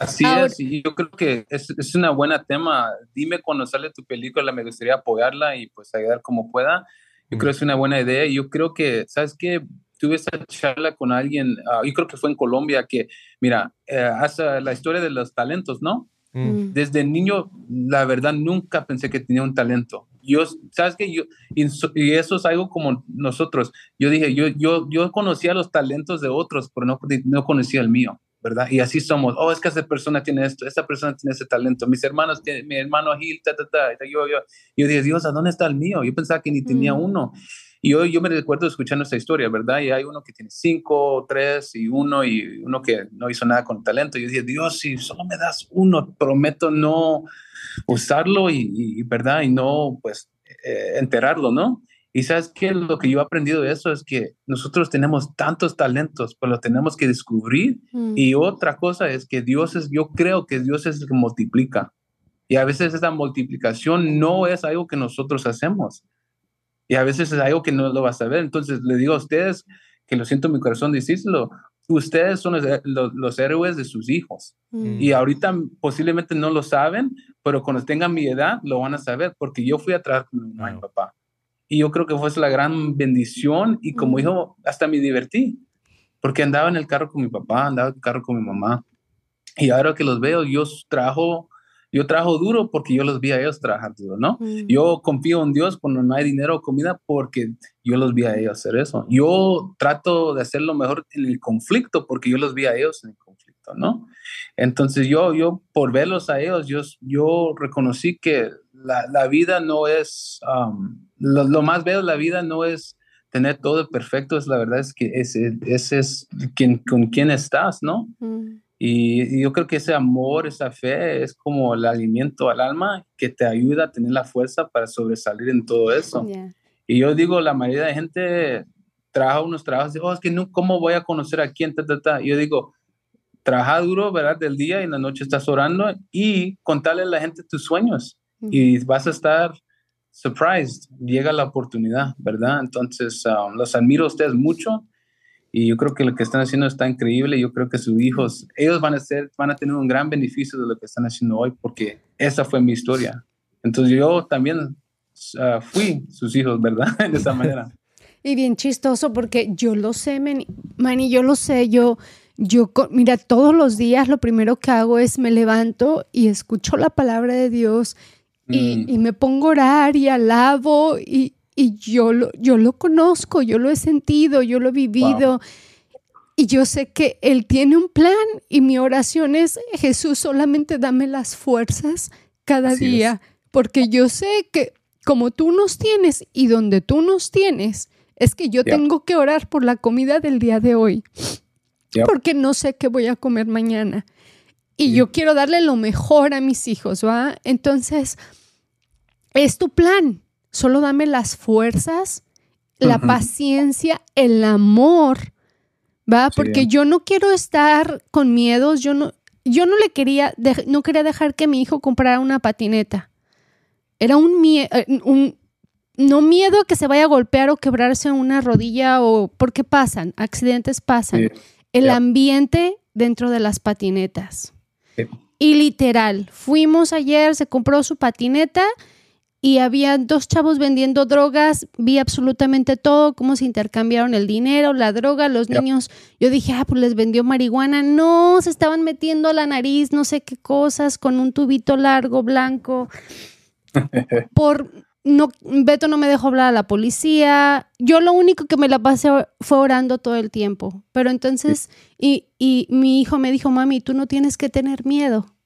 Así Ahora- es, y yo creo que es, es una buena tema. Dime cuando sale tu película, me gustaría apoyarla y pues ayudar como pueda. Yo Mm. creo que es una buena idea y yo creo que, ¿sabes qué? Tuve esa charla con alguien, ah, yo creo que fue en Colombia, que, mira, eh, hace la historia de los talentos, ¿no? Mm. Mm. Desde niño, la verdad, nunca pensé que tenía un talento. Yo, ¿sabes qué? Yo, y, so- y eso es algo como nosotros. Yo dije, yo, yo, yo conocía los talentos de otros, pero no, no conocía el mío, ¿verdad? Y así somos. Oh, es que esa persona tiene esto, esa persona tiene ese talento. Mis hermanos, tienen- mi hermano Gil, ta, ta, ta. Yo, yo, yo dije, Dios, ¿a dónde está el mío? Yo pensaba que ni tenía Mm. uno. Y hoy yo me recuerdo escuchando esta historia, ¿verdad? Y hay uno que tiene cinco, tres y uno, y uno que no hizo nada con talento. Yo dije, Dios, si solo me das uno, prometo no usarlo y, y- ¿verdad? Y no, pues, eh, enterarlo, ¿no? Y sabes qué, lo que yo he aprendido de eso es que nosotros tenemos tantos talentos, pero los tenemos que descubrir. Mm. Y otra cosa es que Dios es, yo creo que Dios es el que multiplica. Y a veces esa multiplicación no es algo que nosotros hacemos. Y a veces es algo que no lo vas a ver. Entonces le digo a ustedes, que lo siento en mi corazón decírselo, ustedes son los, los- los héroes de sus hijos. Mm. Y ahorita posiblemente no lo saben, pero cuando tengan mi edad lo van a saber, porque yo fui a trabajar con mi mamá y papá. Y yo creo que fue la gran bendición y como Mm. hijo hasta me divertí, porque andaba en el carro con mi papá, andaba en el carro con mi mamá. Y ahora que los veo, yo trabajo, yo trabajo duro porque yo los vi a ellos trabajar duro, ¿no? Mm. Yo confío en Dios cuando no hay dinero o comida porque yo los vi a ellos hacer eso. Yo trato de hacer lo mejor en el conflicto porque yo los vi a ellos en el conflicto, ¿no? Entonces yo, yo por verlos a ellos, yo, yo reconocí que la, la vida no es, um, lo, lo más bello de la vida no es tener todo perfecto, es la verdad es que ese, es quien, con quien estás, ¿no? Mm. Y, y yo creo que ese amor, esa fe es como el alimento al alma que te ayuda a tener la fuerza para sobresalir en todo eso. Ya. Y yo digo, la mayoría de gente trabaja unos trabajos, y, oh, es que no, ¿cómo voy a conocer a quién? Ta, ta, ta. Y yo digo, trabaja duro, ¿verdad? Del día y en la noche estás orando y contarle a la gente tus sueños Mm. y vas a estar surprised, llega la oportunidad, ¿verdad? Entonces, um, los admiro a ustedes mucho y yo creo que lo que están haciendo está increíble. Yo creo que sus hijos, ellos van a ser, van a tener un gran beneficio de lo que están haciendo hoy porque esa fue mi historia. Entonces yo también uh, fui sus hijos, ¿verdad? [LAUGHS] De esa manera. Y bien chistoso porque yo lo sé, Manny, Manny, yo lo sé, yo, yo, mira, todos los días lo primero que hago es me levanto y escucho la palabra de Dios y, Mm. y me pongo a orar y alabo y, y yo, lo, yo lo conozco, yo lo he sentido, yo lo he vivido. Y yo sé que Él tiene un plan y mi oración es, Jesús, solamente dame las fuerzas cada Así es. día, porque yo sé que como tú nos tienes y donde tú nos tienes, es que yo tengo que orar por la comida del día de hoy, porque no sé qué voy a comer mañana. Y Sí. yo quiero darle lo mejor a mis hijos, ¿va? Entonces, es tu plan. Solo dame las fuerzas, la paciencia, el amor, ¿va? Sí. Porque yo no quiero estar con miedos, yo no, yo no le quería, no quería dejar que mi hijo comprara una patineta. Era un miedo, un, no miedo a que se vaya a golpear o quebrarse una rodilla o porque pasan, accidentes pasan. Sí. El ambiente dentro de las patinetas. Sí. Y literal, fuimos ayer, se compró su patineta y había dos chavos vendiendo drogas, vi absolutamente todo, cómo se intercambiaron el dinero, la droga, los niños. Yo dije, ah, pues les vendió marihuana. No, se estaban metiendo a la nariz, no sé qué cosas, con un tubito largo, blanco. [LAUGHS] Por no, Beto no me dejó hablar a la policía. Yo lo único que me la pasé fue orando todo el tiempo. Pero entonces, y, y mi hijo me dijo, mami, tú no tienes que tener miedo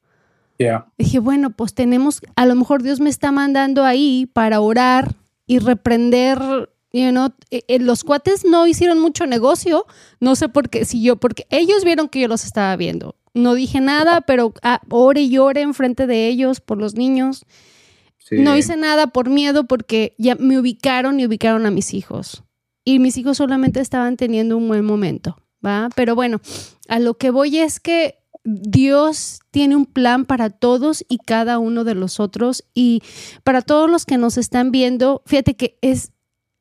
Dije, bueno, pues tenemos, a lo mejor Dios me está mandando ahí para orar y reprender, you know, eh, eh, los cuates no hicieron mucho negocio, no sé por qué, si yo, porque ellos vieron que yo los estaba viendo. No dije nada, pero ah, ore y ore enfrente de ellos por los niños. No hice nada por miedo porque ya me ubicaron y ubicaron a mis hijos. Y mis hijos solamente estaban teniendo un buen momento, ¿va? Pero bueno, a lo que voy es que Dios tiene un plan para todos y cada uno de los otros y para todos los que nos están viendo, fíjate que es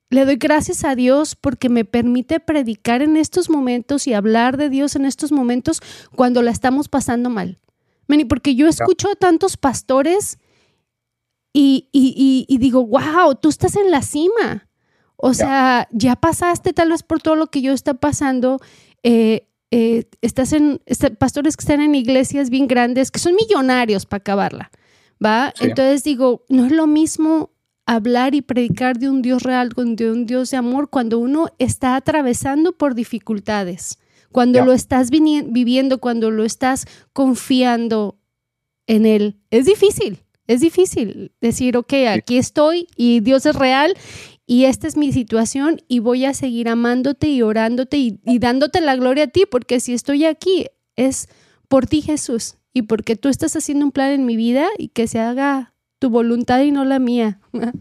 le doy gracias a Dios porque me permite predicar en estos momentos y hablar de Dios en estos momentos cuando la estamos pasando mal. Porque yo escucho a tantos pastores y, y, digo, wow, tú estás en la cima. O sea, ya pasaste tal vez por todo lo que yo está pasando. Eh, eh, estás en este, pastores que están en iglesias bien grandes, que son millonarios para acabarla, ¿va? Entonces digo, no es lo mismo hablar y predicar de un Dios real, de un Dios de amor, cuando uno está atravesando por dificultades, cuando lo estás viviendo, cuando lo estás confiando en Él. Es difícil, es difícil decir, ok, aquí estoy y Dios es real y esta es mi situación y voy a seguir amándote y orándote y, dándote la gloria a ti, porque si estoy aquí es por ti Jesús y porque tú estás haciendo un plan en mi vida y que se haga tu voluntad y no la mía. [LAUGHS]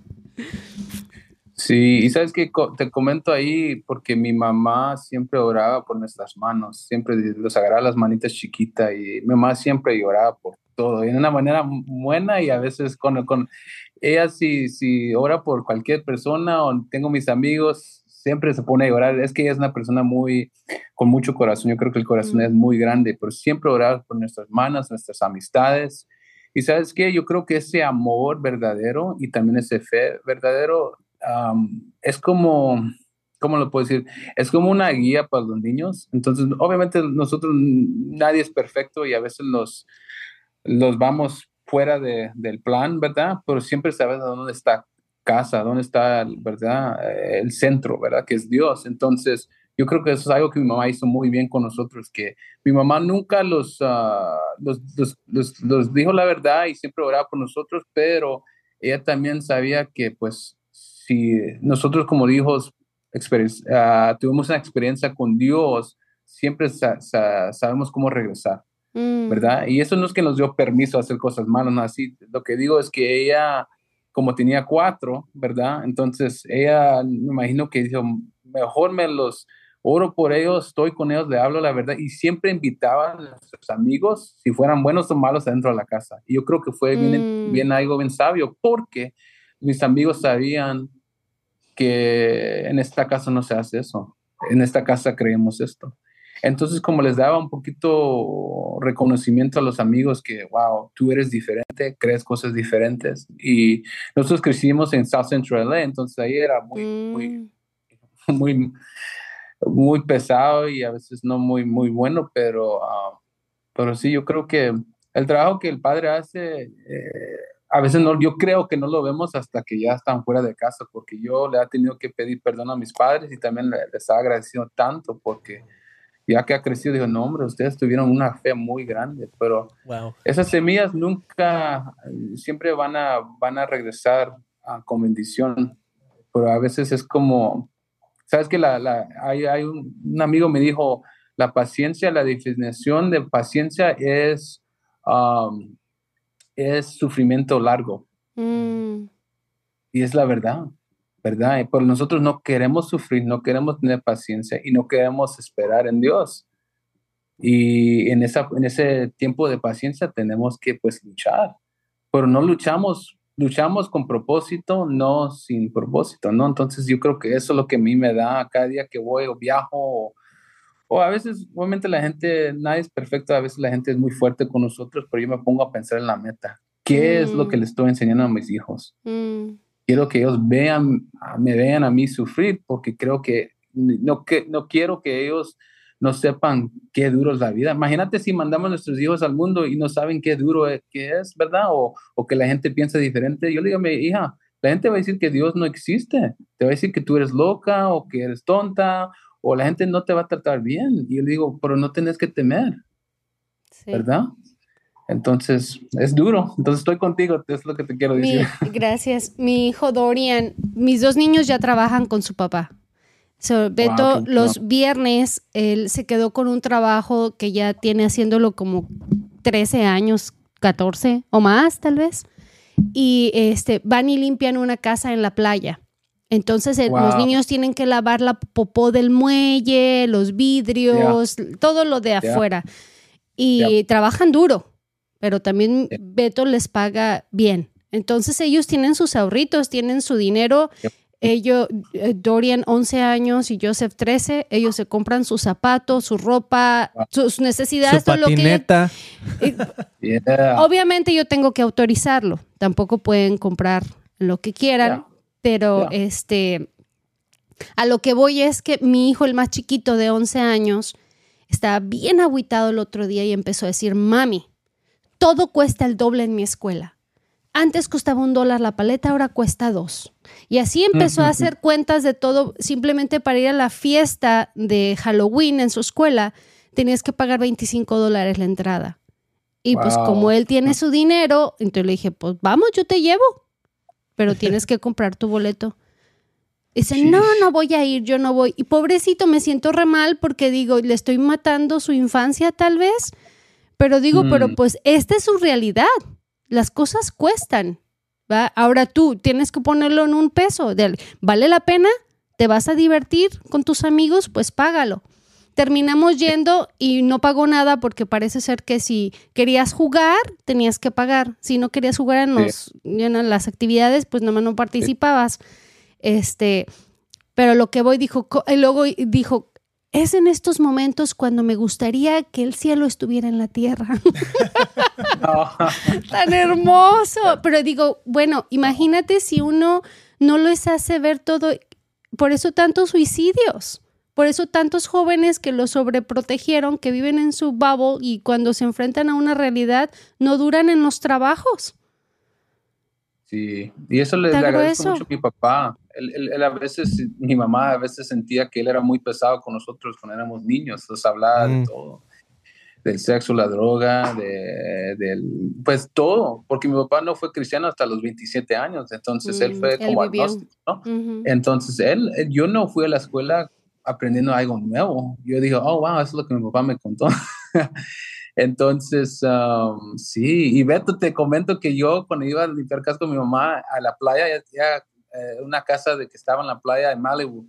Sí, y sabes que te comento ahí porque mi mamá siempre oraba por nuestras manos, siempre los agarraba las manitas chiquitas y mi mamá siempre lloraba por todo, y de una manera buena y a veces con, con ella si, si ora por cualquier persona o tengo mis amigos, siempre se pone a llorar. Es que ella es una persona muy, con mucho corazón. Yo creo que el corazón es muy grande, pero siempre orar por nuestras hermanas, nuestras amistades. Y sabes qué, yo creo que ese amor verdadero y también ese fe verdadero es como, ¿cómo lo puedo decir? Es como una guía para los niños. Entonces, obviamente nosotros, nadie es perfecto y a veces los, los vamos fuera de, del plan, ¿verdad? Pero siempre sabes dónde está casa, dónde está, ¿verdad? Eh, el centro, ¿verdad? Que es Dios. Entonces, yo creo que eso es algo que mi mamá hizo muy bien con nosotros, que mi mamá nunca los, uh, los, los, los, dijo la verdad y siempre oraba por nosotros, pero ella también sabía que pues si nosotros como hijos uh, tuvimos una experiencia con Dios, siempre sabemos cómo regresar. Mm. ¿verdad? Y eso no es que nos dio permiso a hacer cosas malas, no así. Lo que digo es que ella, como tenía cuatro, ¿verdad? Entonces ella, me imagino que dijo, mejor me los oro por ellos, estoy con ellos, le hablo la verdad y siempre invitaba a sus amigos, si fueran buenos o malos, adentro de la casa. Y yo creo que fue bien, mm. bien algo bien sabio porque mis amigos sabían que en esta casa no se hace eso, en esta casa creemos esto. Entonces, como les daba un poquito reconocimiento a los amigos que, wow, tú eres diferente, crees cosas diferentes. Y nosotros crecimos en South Central LA, entonces ahí era muy, muy, mm. [LAUGHS] muy, muy pesado y a veces no muy, muy bueno, pero, ah, pero sí, yo creo que el trabajo que el padre hace, eh, a veces no, yo creo que no lo vemos hasta que ya están fuera de casa, porque yo le he tenido que pedir perdón a mis padres y también les he agradecido tanto porque ya que ha crecido, digo, no, hombre, ustedes tuvieron una fe muy grande, pero esas semillas nunca, siempre van a, van a regresar a, con bendición, pero a veces es como, sabes que la, la, hay, hay un, amigo me dijo, la paciencia, la definición de paciencia es, um, es sufrimiento largo. Mm. Y es la verdad. ¿Verdad? Pero nosotros no queremos sufrir, no queremos tener paciencia y no queremos esperar en Dios. Y en, esa, en ese tiempo de paciencia tenemos que pues luchar, pero no luchamos, luchamos con propósito, no sin propósito, ¿no? Entonces yo creo que eso es lo que a mí me da cada día que voy o viajo o, a veces, obviamente la gente, nadie es perfecto, a veces la gente es muy fuerte con nosotros, pero yo me pongo a pensar en la meta ¿Qué es lo que Mm. le estoy enseñando a mis hijos? Mm, Quiero que ellos vean, me vean a mí sufrir porque creo que no, que, no quiero que ellos no sepan qué duro es la vida. Imagínate si mandamos a nuestros hijos al mundo y no saben qué duro es, qué es ¿verdad? O, o que la gente piensa diferente. Yo le digo a mi hija, la gente va a decir que Dios no existe. Te va a decir que tú eres loca o que eres tonta o la gente no te va a tratar bien. Y yo le digo, pero no tenés que temer, sí. ¿verdad? Entonces, es duro. Entonces, estoy contigo, es lo que te quiero Mi- decir. [LAUGHS] gracias. Mi hijo Dorian, mis dos niños ya trabajan con su papá. So, Beto, qué los bueno. viernes, él se quedó con un trabajo que ya tiene haciéndolo como 13 años, 14 o más, tal vez. Y este, van y limpian una casa en la playa. Entonces, eh, los Wow. niños tienen que lavar la popó del muelle, los vidrios, todo lo de afuera. Y trabajan duro, pero también. Beto les paga bien. Entonces, ellos tienen sus ahorritos, tienen su dinero. Ellos, eh, Dorian 11 años y Joseph 13, ellos se compran sus zapatos, su ropa, Wow. sus necesidades, Su todo lo que patineta. eh, [LAUGHS] Yeah. Obviamente yo tengo que autorizarlo. Tampoco pueden comprar lo que quieran, pero este a lo que voy es que mi hijo el más chiquito de 11 años estaba bien aguitado el otro día y empezó a decir, "Mami, todo cuesta el doble en mi escuela. Antes costaba un dólar la paleta, ahora cuesta dos. Y así empezó a hacer cuentas de todo, simplemente para ir a la fiesta de Halloween en su escuela, tenías que pagar 25 dólares la entrada. Y pues como él tiene su dinero, entonces le dije, pues vamos, yo te llevo, pero [LAUGHS] tienes que comprar tu boleto. Dice, no, no voy a ir, yo no voy. Y pobrecito, me siento re mal porque digo, le estoy matando su infancia tal vez, pero digo, pero Mm. pues esta es su realidad. Las cosas cuestan. ¿va? Ahora tú tienes que ponerlo en un peso. ¿Vale la pena? ¿Te vas a divertir con tus amigos? Pues págalo. Terminamos yendo y no pagó nada porque parece ser que si querías jugar, tenías que pagar. Si no querías jugar en, Sí. los, en las actividades, pues nomás no participabas. Este, pero lo que voy dijo, luego dijo, es en estos momentos cuando me gustaría que el cielo estuviera en la tierra. [LAUGHS] Tan hermoso. Pero digo, bueno, imagínate si uno no les hace ver todo, por eso tantos suicidios, por eso tantos jóvenes que los sobreprotegieron, que viven en su bubble y cuando se enfrentan a una realidad no duran en los trabajos. Sí, y eso le, Está le agradezco mucho a mi papá. Él, él- él a veces, mi mamá a veces sentía que él era muy pesado con nosotros cuando éramos niños, nos hablaba Mm. de todo, del sexo, la droga, de, del, pues todo, porque mi papá no fue cristiano hasta los 27 años, entonces él Mm, fue él como vivió. agnóstico, ¿no? Ujú. Entonces él, él- yo no fui a la escuela aprendiendo algo nuevo. Yo dije, oh, wow, eso es lo que mi papá me contó. [LAUGHS] Entonces, um, sí, y Beto, te comento que yo cuando iba a limpiar casco con mi mamá a la playa, ya, ya, eh, una casa de que estaba en la playa de Malibu,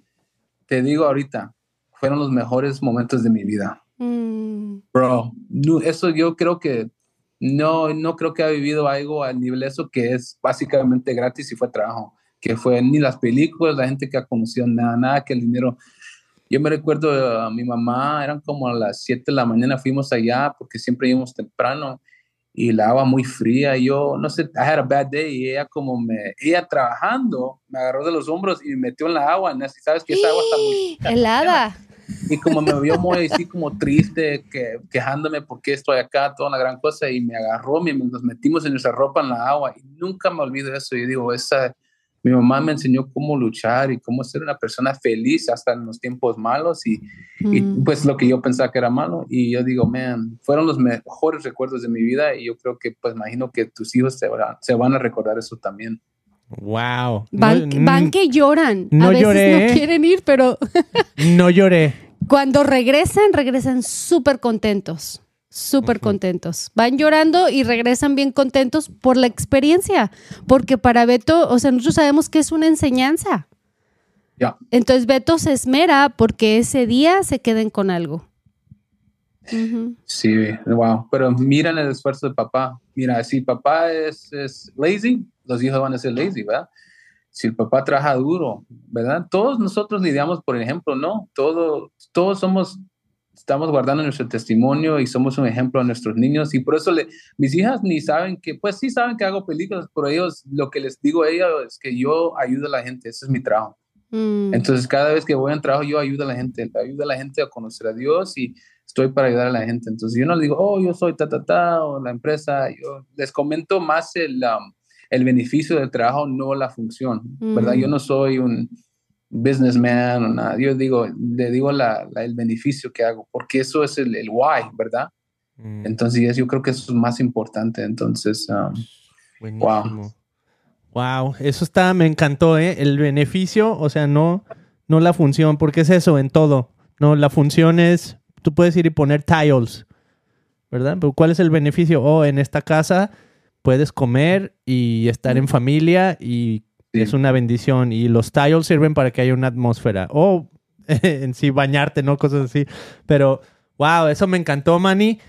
te digo ahorita, fueron los mejores momentos de mi vida. Mm, Bro, no, eso yo creo que no, no creo que ha vivido algo al nivel eso que es básicamente gratis y fue trabajo, que fue ni las películas, la gente que ha conocido nada, nada que el dinero. Yo me recuerdo a mi mamá, eran como a las 7 de la mañana, fuimos allá porque siempre íbamos temprano y la agua muy fría. y Yo, no sé, I had a bad day y ella como me, ella trabajando, me agarró de los hombros y me metió en la agua. y Sabes que esa agua está muy [GASPS] helada. y como me vio muy así como triste, que, quejándome por qué estoy acá, toda la gran cosa, y me agarró, me, nos metimos en nuestra ropa en la agua, y nunca me olvido eso, y digo, esa, mi mamá me enseñó cómo luchar y cómo ser una persona feliz hasta en los tiempos malos, y, y, Mm. pues lo que yo pensaba que era malo, y yo digo, man, fueron los mejores recuerdos de mi vida, y yo creo que, pues imagino que tus hijos se van, se van a recordar eso también. Wow. Van, no, van que lloran. no a veces lloré, no quieren ir, pero no lloré. [LAUGHS] cuando regresan, regresan súper contentos. Súper contentos. Van llorando y regresan bien contentos por la experiencia. Porque para Beto, o sea, nosotros sabemos que es una enseñanza. Ya. Entonces Beto se esmera porque ese día se queden con algo. Ujú. Sí, wow. Pero miran el esfuerzo de papá. Mira, si papá es, es lazy, los hijos van a ser lazy, ¿verdad? Si el papá trabaja duro, ¿verdad? Todos nosotros lidiamos, por ejemplo, ¿no? Todo, todos somos estamos guardando nuestro testimonio y somos un ejemplo a nuestros niños y por eso le, mis hijas ni saben que, pues sí saben que hago películas, pero ellos lo que les digo a ellos es que yo ayudo a la gente, ese es mi trabajo. Mm. Entonces cada vez que voy a trabajo yo ayudo a la gente, ayudo a la gente a conocer a Dios y estoy para ayudar a la gente. Entonces yo no les digo, oh, yo soy ta, ta, ta, o la empresa, yo les comento más el, um, el beneficio del trabajo, no la función, ¿verdad? Yo mm. no soy un businessman o nada. Yo digo, le digo la, el beneficio que hago, porque eso es el, el why, ¿verdad? Mm. Entonces, yo creo que eso es más importante. Entonces, um, wow. Wow, eso está, me encantó, ¿eh? El beneficio, o sea, no, no la función, porque es eso en todo. No, la función es, tú puedes ir y poner tiles, ¿verdad? Pero ¿cuál es el beneficio? Oh, en esta casa puedes comer y estar en familia y es una bendición y los tiles sirven para que haya una atmósfera. O [LAUGHS] en sí bañarte, ¿no? Cosas así. Pero, wow, eso me encantó, Manny.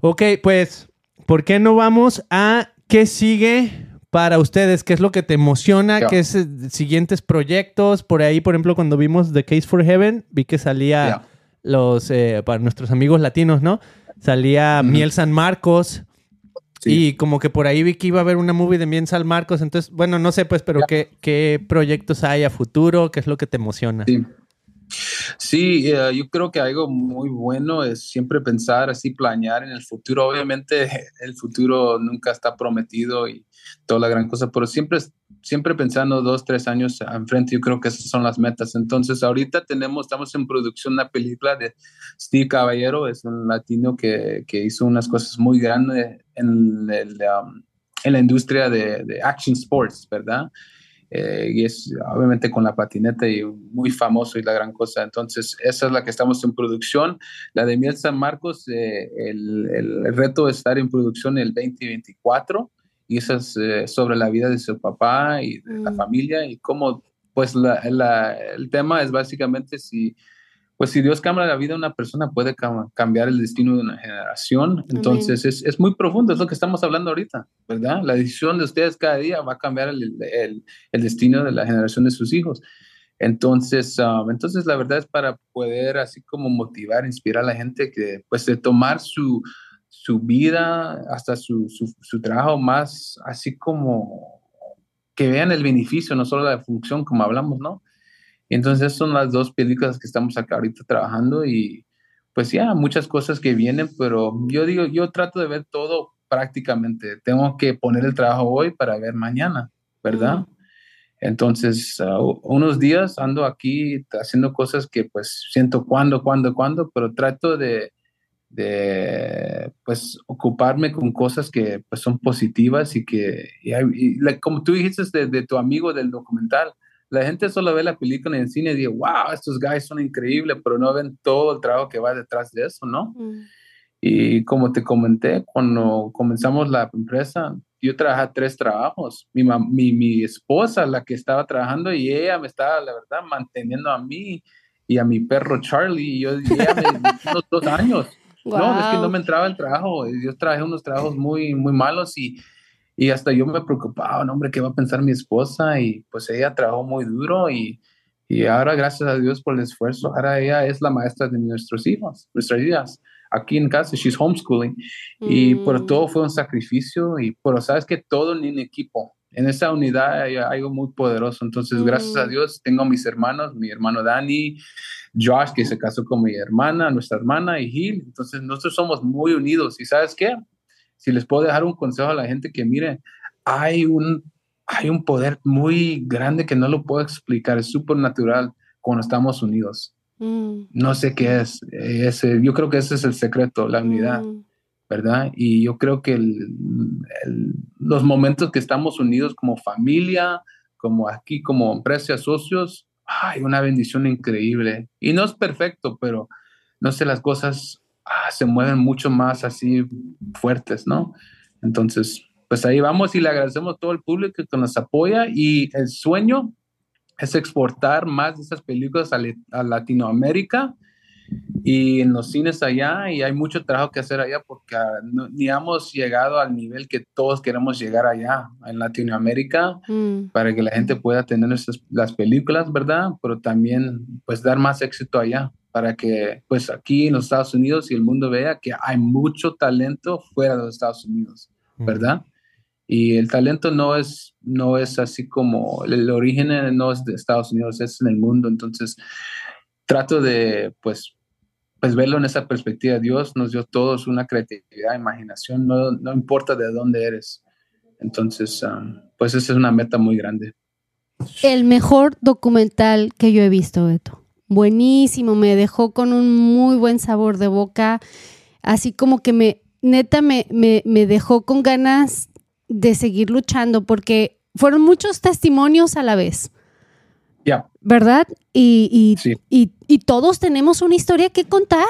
Ok, pues, ¿por qué no vamos a qué sigue para ustedes? ¿Qué es lo que te emociona? ¿Qué es eh, siguientes proyectos? Por ahí, por ejemplo, cuando vimos The Case for Heaven, vi que salía los, eh, para nuestros amigos latinos, ¿no? Salía Miel San Marcos. Y como que por ahí vi que iba a haber una movie de Miel San Marcos. Entonces, bueno, no sé, pues, pero ¿qué, ¿qué, proyectos hay a futuro? ¿Qué es lo que te emociona? Sí. Sí, eh, yo creo que algo muy bueno es siempre pensar así, planear en el futuro. Obviamente [LAUGHS] el futuro nunca está prometido y toda la gran cosa, pero siempre, siempre pensando dos, tres años enfrente, yo creo que esas son las metas. Entonces ahorita tenemos, estamos en producción una película de Steve Caballero, es un latino que, que hizo unas cosas muy grandes en, el, um, en la industria de, de action sports, ¿verdad? Eh, y es obviamente con la patineta y muy famoso y la gran cosa. Entonces, esa es la que estamos en producción. La de Miel San Marcos, eh, el, el, reto es estar en producción el 2024 y esa es eh, sobre la vida de su papá y de la mm. familia y cómo, pues la, la, el tema es básicamente si pues si Dios cambia la vida de una persona, puede cambiar el destino de una generación. Entonces es, es, muy profundo, es lo que estamos hablando ahorita, ¿verdad? La decisión de ustedes cada día va a cambiar el, el, el destino de la generación de sus hijos. Entonces, um, entonces la verdad es para poder así como motivar, inspirar a la gente que pues de tomar su, su vida hasta su, su, su trabajo más así como que vean el beneficio, no solo la función como hablamos, ¿no? Entonces son las dos películas que estamos acá ahorita trabajando y pues ya, muchas cosas que vienen, pero yo digo, yo trato de ver todo prácticamente. Tengo que poner el trabajo hoy para ver mañana, ¿verdad? Entonces, ah, unos días ando aquí haciendo cosas que pues siento cuándo, cuándo, cuándo, pero trato de, de pues ocuparme con cosas que pues son positivas y que, como tú dijiste de, de, tu amigo del documental, la gente solo ve la película en el cine y dice, wow, estos guys son increíbles, pero no ven todo el trabajo que va detrás de eso, ¿no? Mm. Y como te comenté, cuando comenzamos la empresa, yo trabajé tres trabajos. Mi, mi, mi, esposa, la que estaba trabajando, y ella me estaba, la verdad, manteniendo a mí y a mi perro Charlie. Y yo, ella me [LAUGHS] unos dos años. No, es que no me entraba el trabajo. Yo trabajé unos trabajos muy, muy malos y y hasta yo me preocupaba, no, hombre, ¿qué va a pensar mi esposa? Y pues ella trabajó muy duro y, y ahora, gracias a Dios por el esfuerzo, ahora ella es la maestra de nuestros hijos, nuestras hijas. Aquí en casa, she's homeschooling. Y por mm. todo fue un sacrificio. Y pero sabes que todo en un equipo. En esa unidad hay algo muy poderoso. Entonces, gracias a mm. Dios, tengo a mis hermanos, mi hermano Dani, Josh, que se casó con mi hermana, nuestra hermana, y Gil. Entonces, nosotros somos muy unidos. ¿Y sabes qué? Si les puedo dejar un consejo a la gente que mire, hay un, hay un poder muy grande que no lo puedo explicar, es súper natural cuando estamos unidos. Mm. No sé qué es, ese, yo creo que ese es el secreto, la unidad, mm. ¿verdad? Y yo creo que los momentos que estamos unidos como familia, como aquí, como empresa, socios, hay una bendición increíble. Y no es perfecto, pero no sé, las cosas Ah, se mueven mucho más así fuertes, ¿no? Entonces, pues ahí vamos y le agradecemos a todo el público que nos apoya y el sueño es exportar más de esas películas a, Latinoamérica y en los cines allá y hay mucho trabajo que hacer allá porque ah, ni hemos llegado al nivel que todos queremos llegar allá en Latinoamérica mm. para que la gente pueda tener las películas, ¿verdad? Pero también pues dar más éxito allá para que pues aquí en los Estados Unidos y el mundo vea que hay mucho talento fuera de los Estados Unidos, ¿verdad? Y el talento no es, no es así como, el origen no es de Estados Unidos, es en el mundo. Entonces, trato de, pues, pues verlo en esa perspectiva. Dios nos dio todos una creatividad, imaginación, no, no importa de dónde eres. Entonces, um, pues esa es una meta muy grande. El mejor documental que yo he visto, Beto. Buenísimo, me dejó con un muy buen sabor de boca, así como que me, neta, me, me, me dejó con ganas de seguir luchando porque fueron muchos testimonios a la vez. Ya. ¿Verdad? Y, y, y, todos tenemos una historia que contar.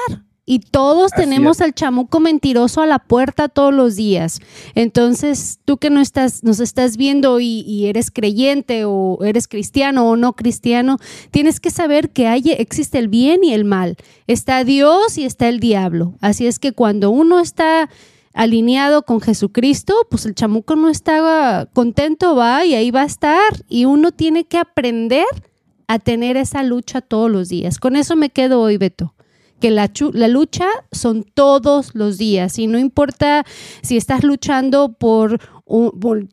Y todos tenemos al chamuco mentiroso a la puerta todos los días. Entonces, tú que no estás, nos estás viendo y, y, eres creyente o eres cristiano o no cristiano, tienes que saber que hay, existe el bien y el mal. Está Dios y está el diablo. Así es que cuando uno está alineado con Jesucristo, pues el chamuco no estaba contento, va, y ahí va a estar. Y uno tiene que aprender a tener esa lucha todos los días. Con eso me quedo hoy, Beto que la, la, lucha son todos los días y no importa si estás luchando por,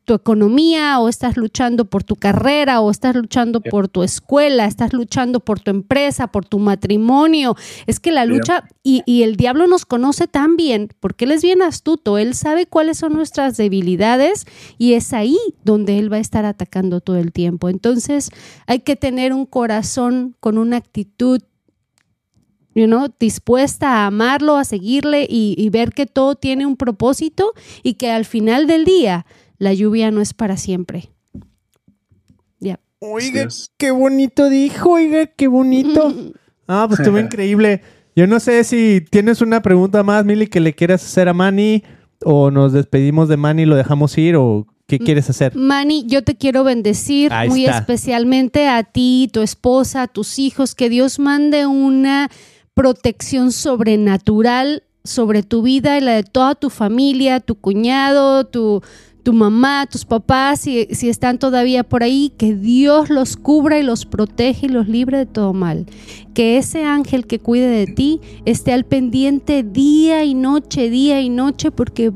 tu economía o estás luchando por tu carrera o estás luchando por tu escuela, estás luchando por tu empresa, por tu matrimonio. Es que la lucha y, y, el diablo nos conoce tan bien porque él es bien astuto, él sabe cuáles son nuestras debilidades y es ahí donde él va a estar atacando todo el tiempo. Entonces hay que tener un corazón con una actitud you know, dispuesta a amarlo, a seguirle y, ver que todo tiene un propósito y que al final del día la lluvia no es para siempre. Ya. Oiga, qué bonito dijo, oiga, qué bonito. [LAUGHS] ah, pues estuvo [LAUGHS] increíble. Yo no sé si tienes una pregunta más, Mili, que le quieras hacer a Manny o nos despedimos de Manny y lo dejamos ir o ¿Qué quieres hacer? Manny, yo te quiero bendecir muy especialmente a ti, tu esposa, a tus hijos, que Dios mande una protección sobrenatural sobre tu vida y la de toda tu familia, tu cuñado, tu, tu mamá, tus papás, si, si, están todavía por ahí, que Dios los cubra y los protege y los libre de todo mal. Que ese ángel que cuide de ti esté al pendiente día y noche, día y noche, porque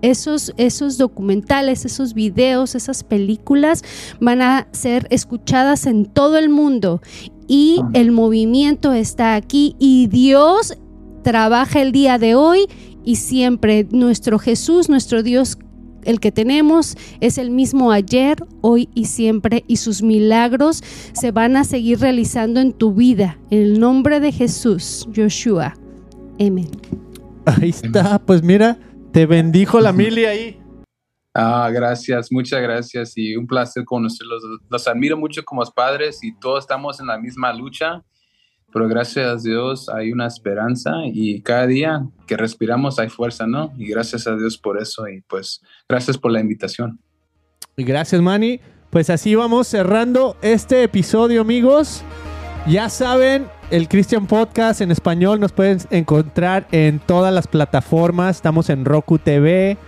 esos, esos documentales, esos videos, esas películas van a ser escuchadas en todo el mundo y el movimiento está aquí y Dios trabaja el día de hoy y siempre nuestro Jesús, nuestro Dios, el que tenemos es el mismo ayer, hoy y siempre y sus milagros se van a seguir realizando en tu vida. En el nombre de Jesús, Joshua. Amén. Ahí está, pues mira, te bendijo la mili ahí. Ah, gracias, muchas gracias y un placer conocerlos. Los admiro mucho como padres y todos estamos en la misma lucha, pero gracias a Dios hay una esperanza y cada día que respiramos hay fuerza, ¿no? Y gracias a Dios por eso y pues gracias por la invitación. Gracias, Manny. Pues así vamos cerrando este episodio, amigos. Ya saben, el Christian Podcast en español nos pueden encontrar en todas las plataformas. Estamos en Roku TV,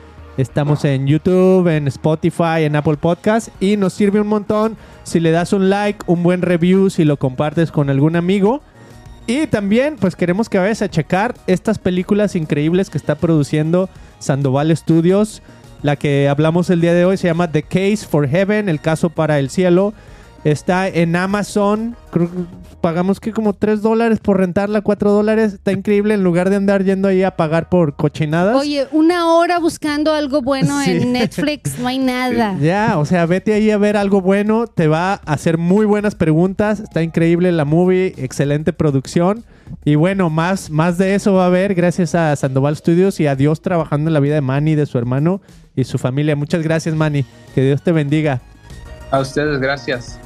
Estamos en YouTube, en Spotify, en Apple Podcast y nos sirve un montón si le das un like, un buen review, si lo compartes con algún amigo. Y también pues queremos que vayas a checar estas películas increíbles que está produciendo Sandoval Studios. La que hablamos el día de hoy se llama The Case for Heaven, el caso para el cielo. Está en Amazon. pagamos que como 3 dólares por rentarla, 4 dólares. Está increíble en lugar de andar yendo ahí a pagar por cochinadas. Oye, una hora buscando algo bueno en [LAUGHS] Netflix, no hay nada. Ya, o sea, vete ahí a ver algo bueno. Te va a hacer muy buenas preguntas. Está increíble la movie, excelente producción. Y bueno, más, más de eso va a haber gracias a Sandoval Studios y a Dios trabajando en la vida de Manny, de su hermano y su familia. Muchas gracias, Manny. Que Dios te bendiga. A ustedes, gracias.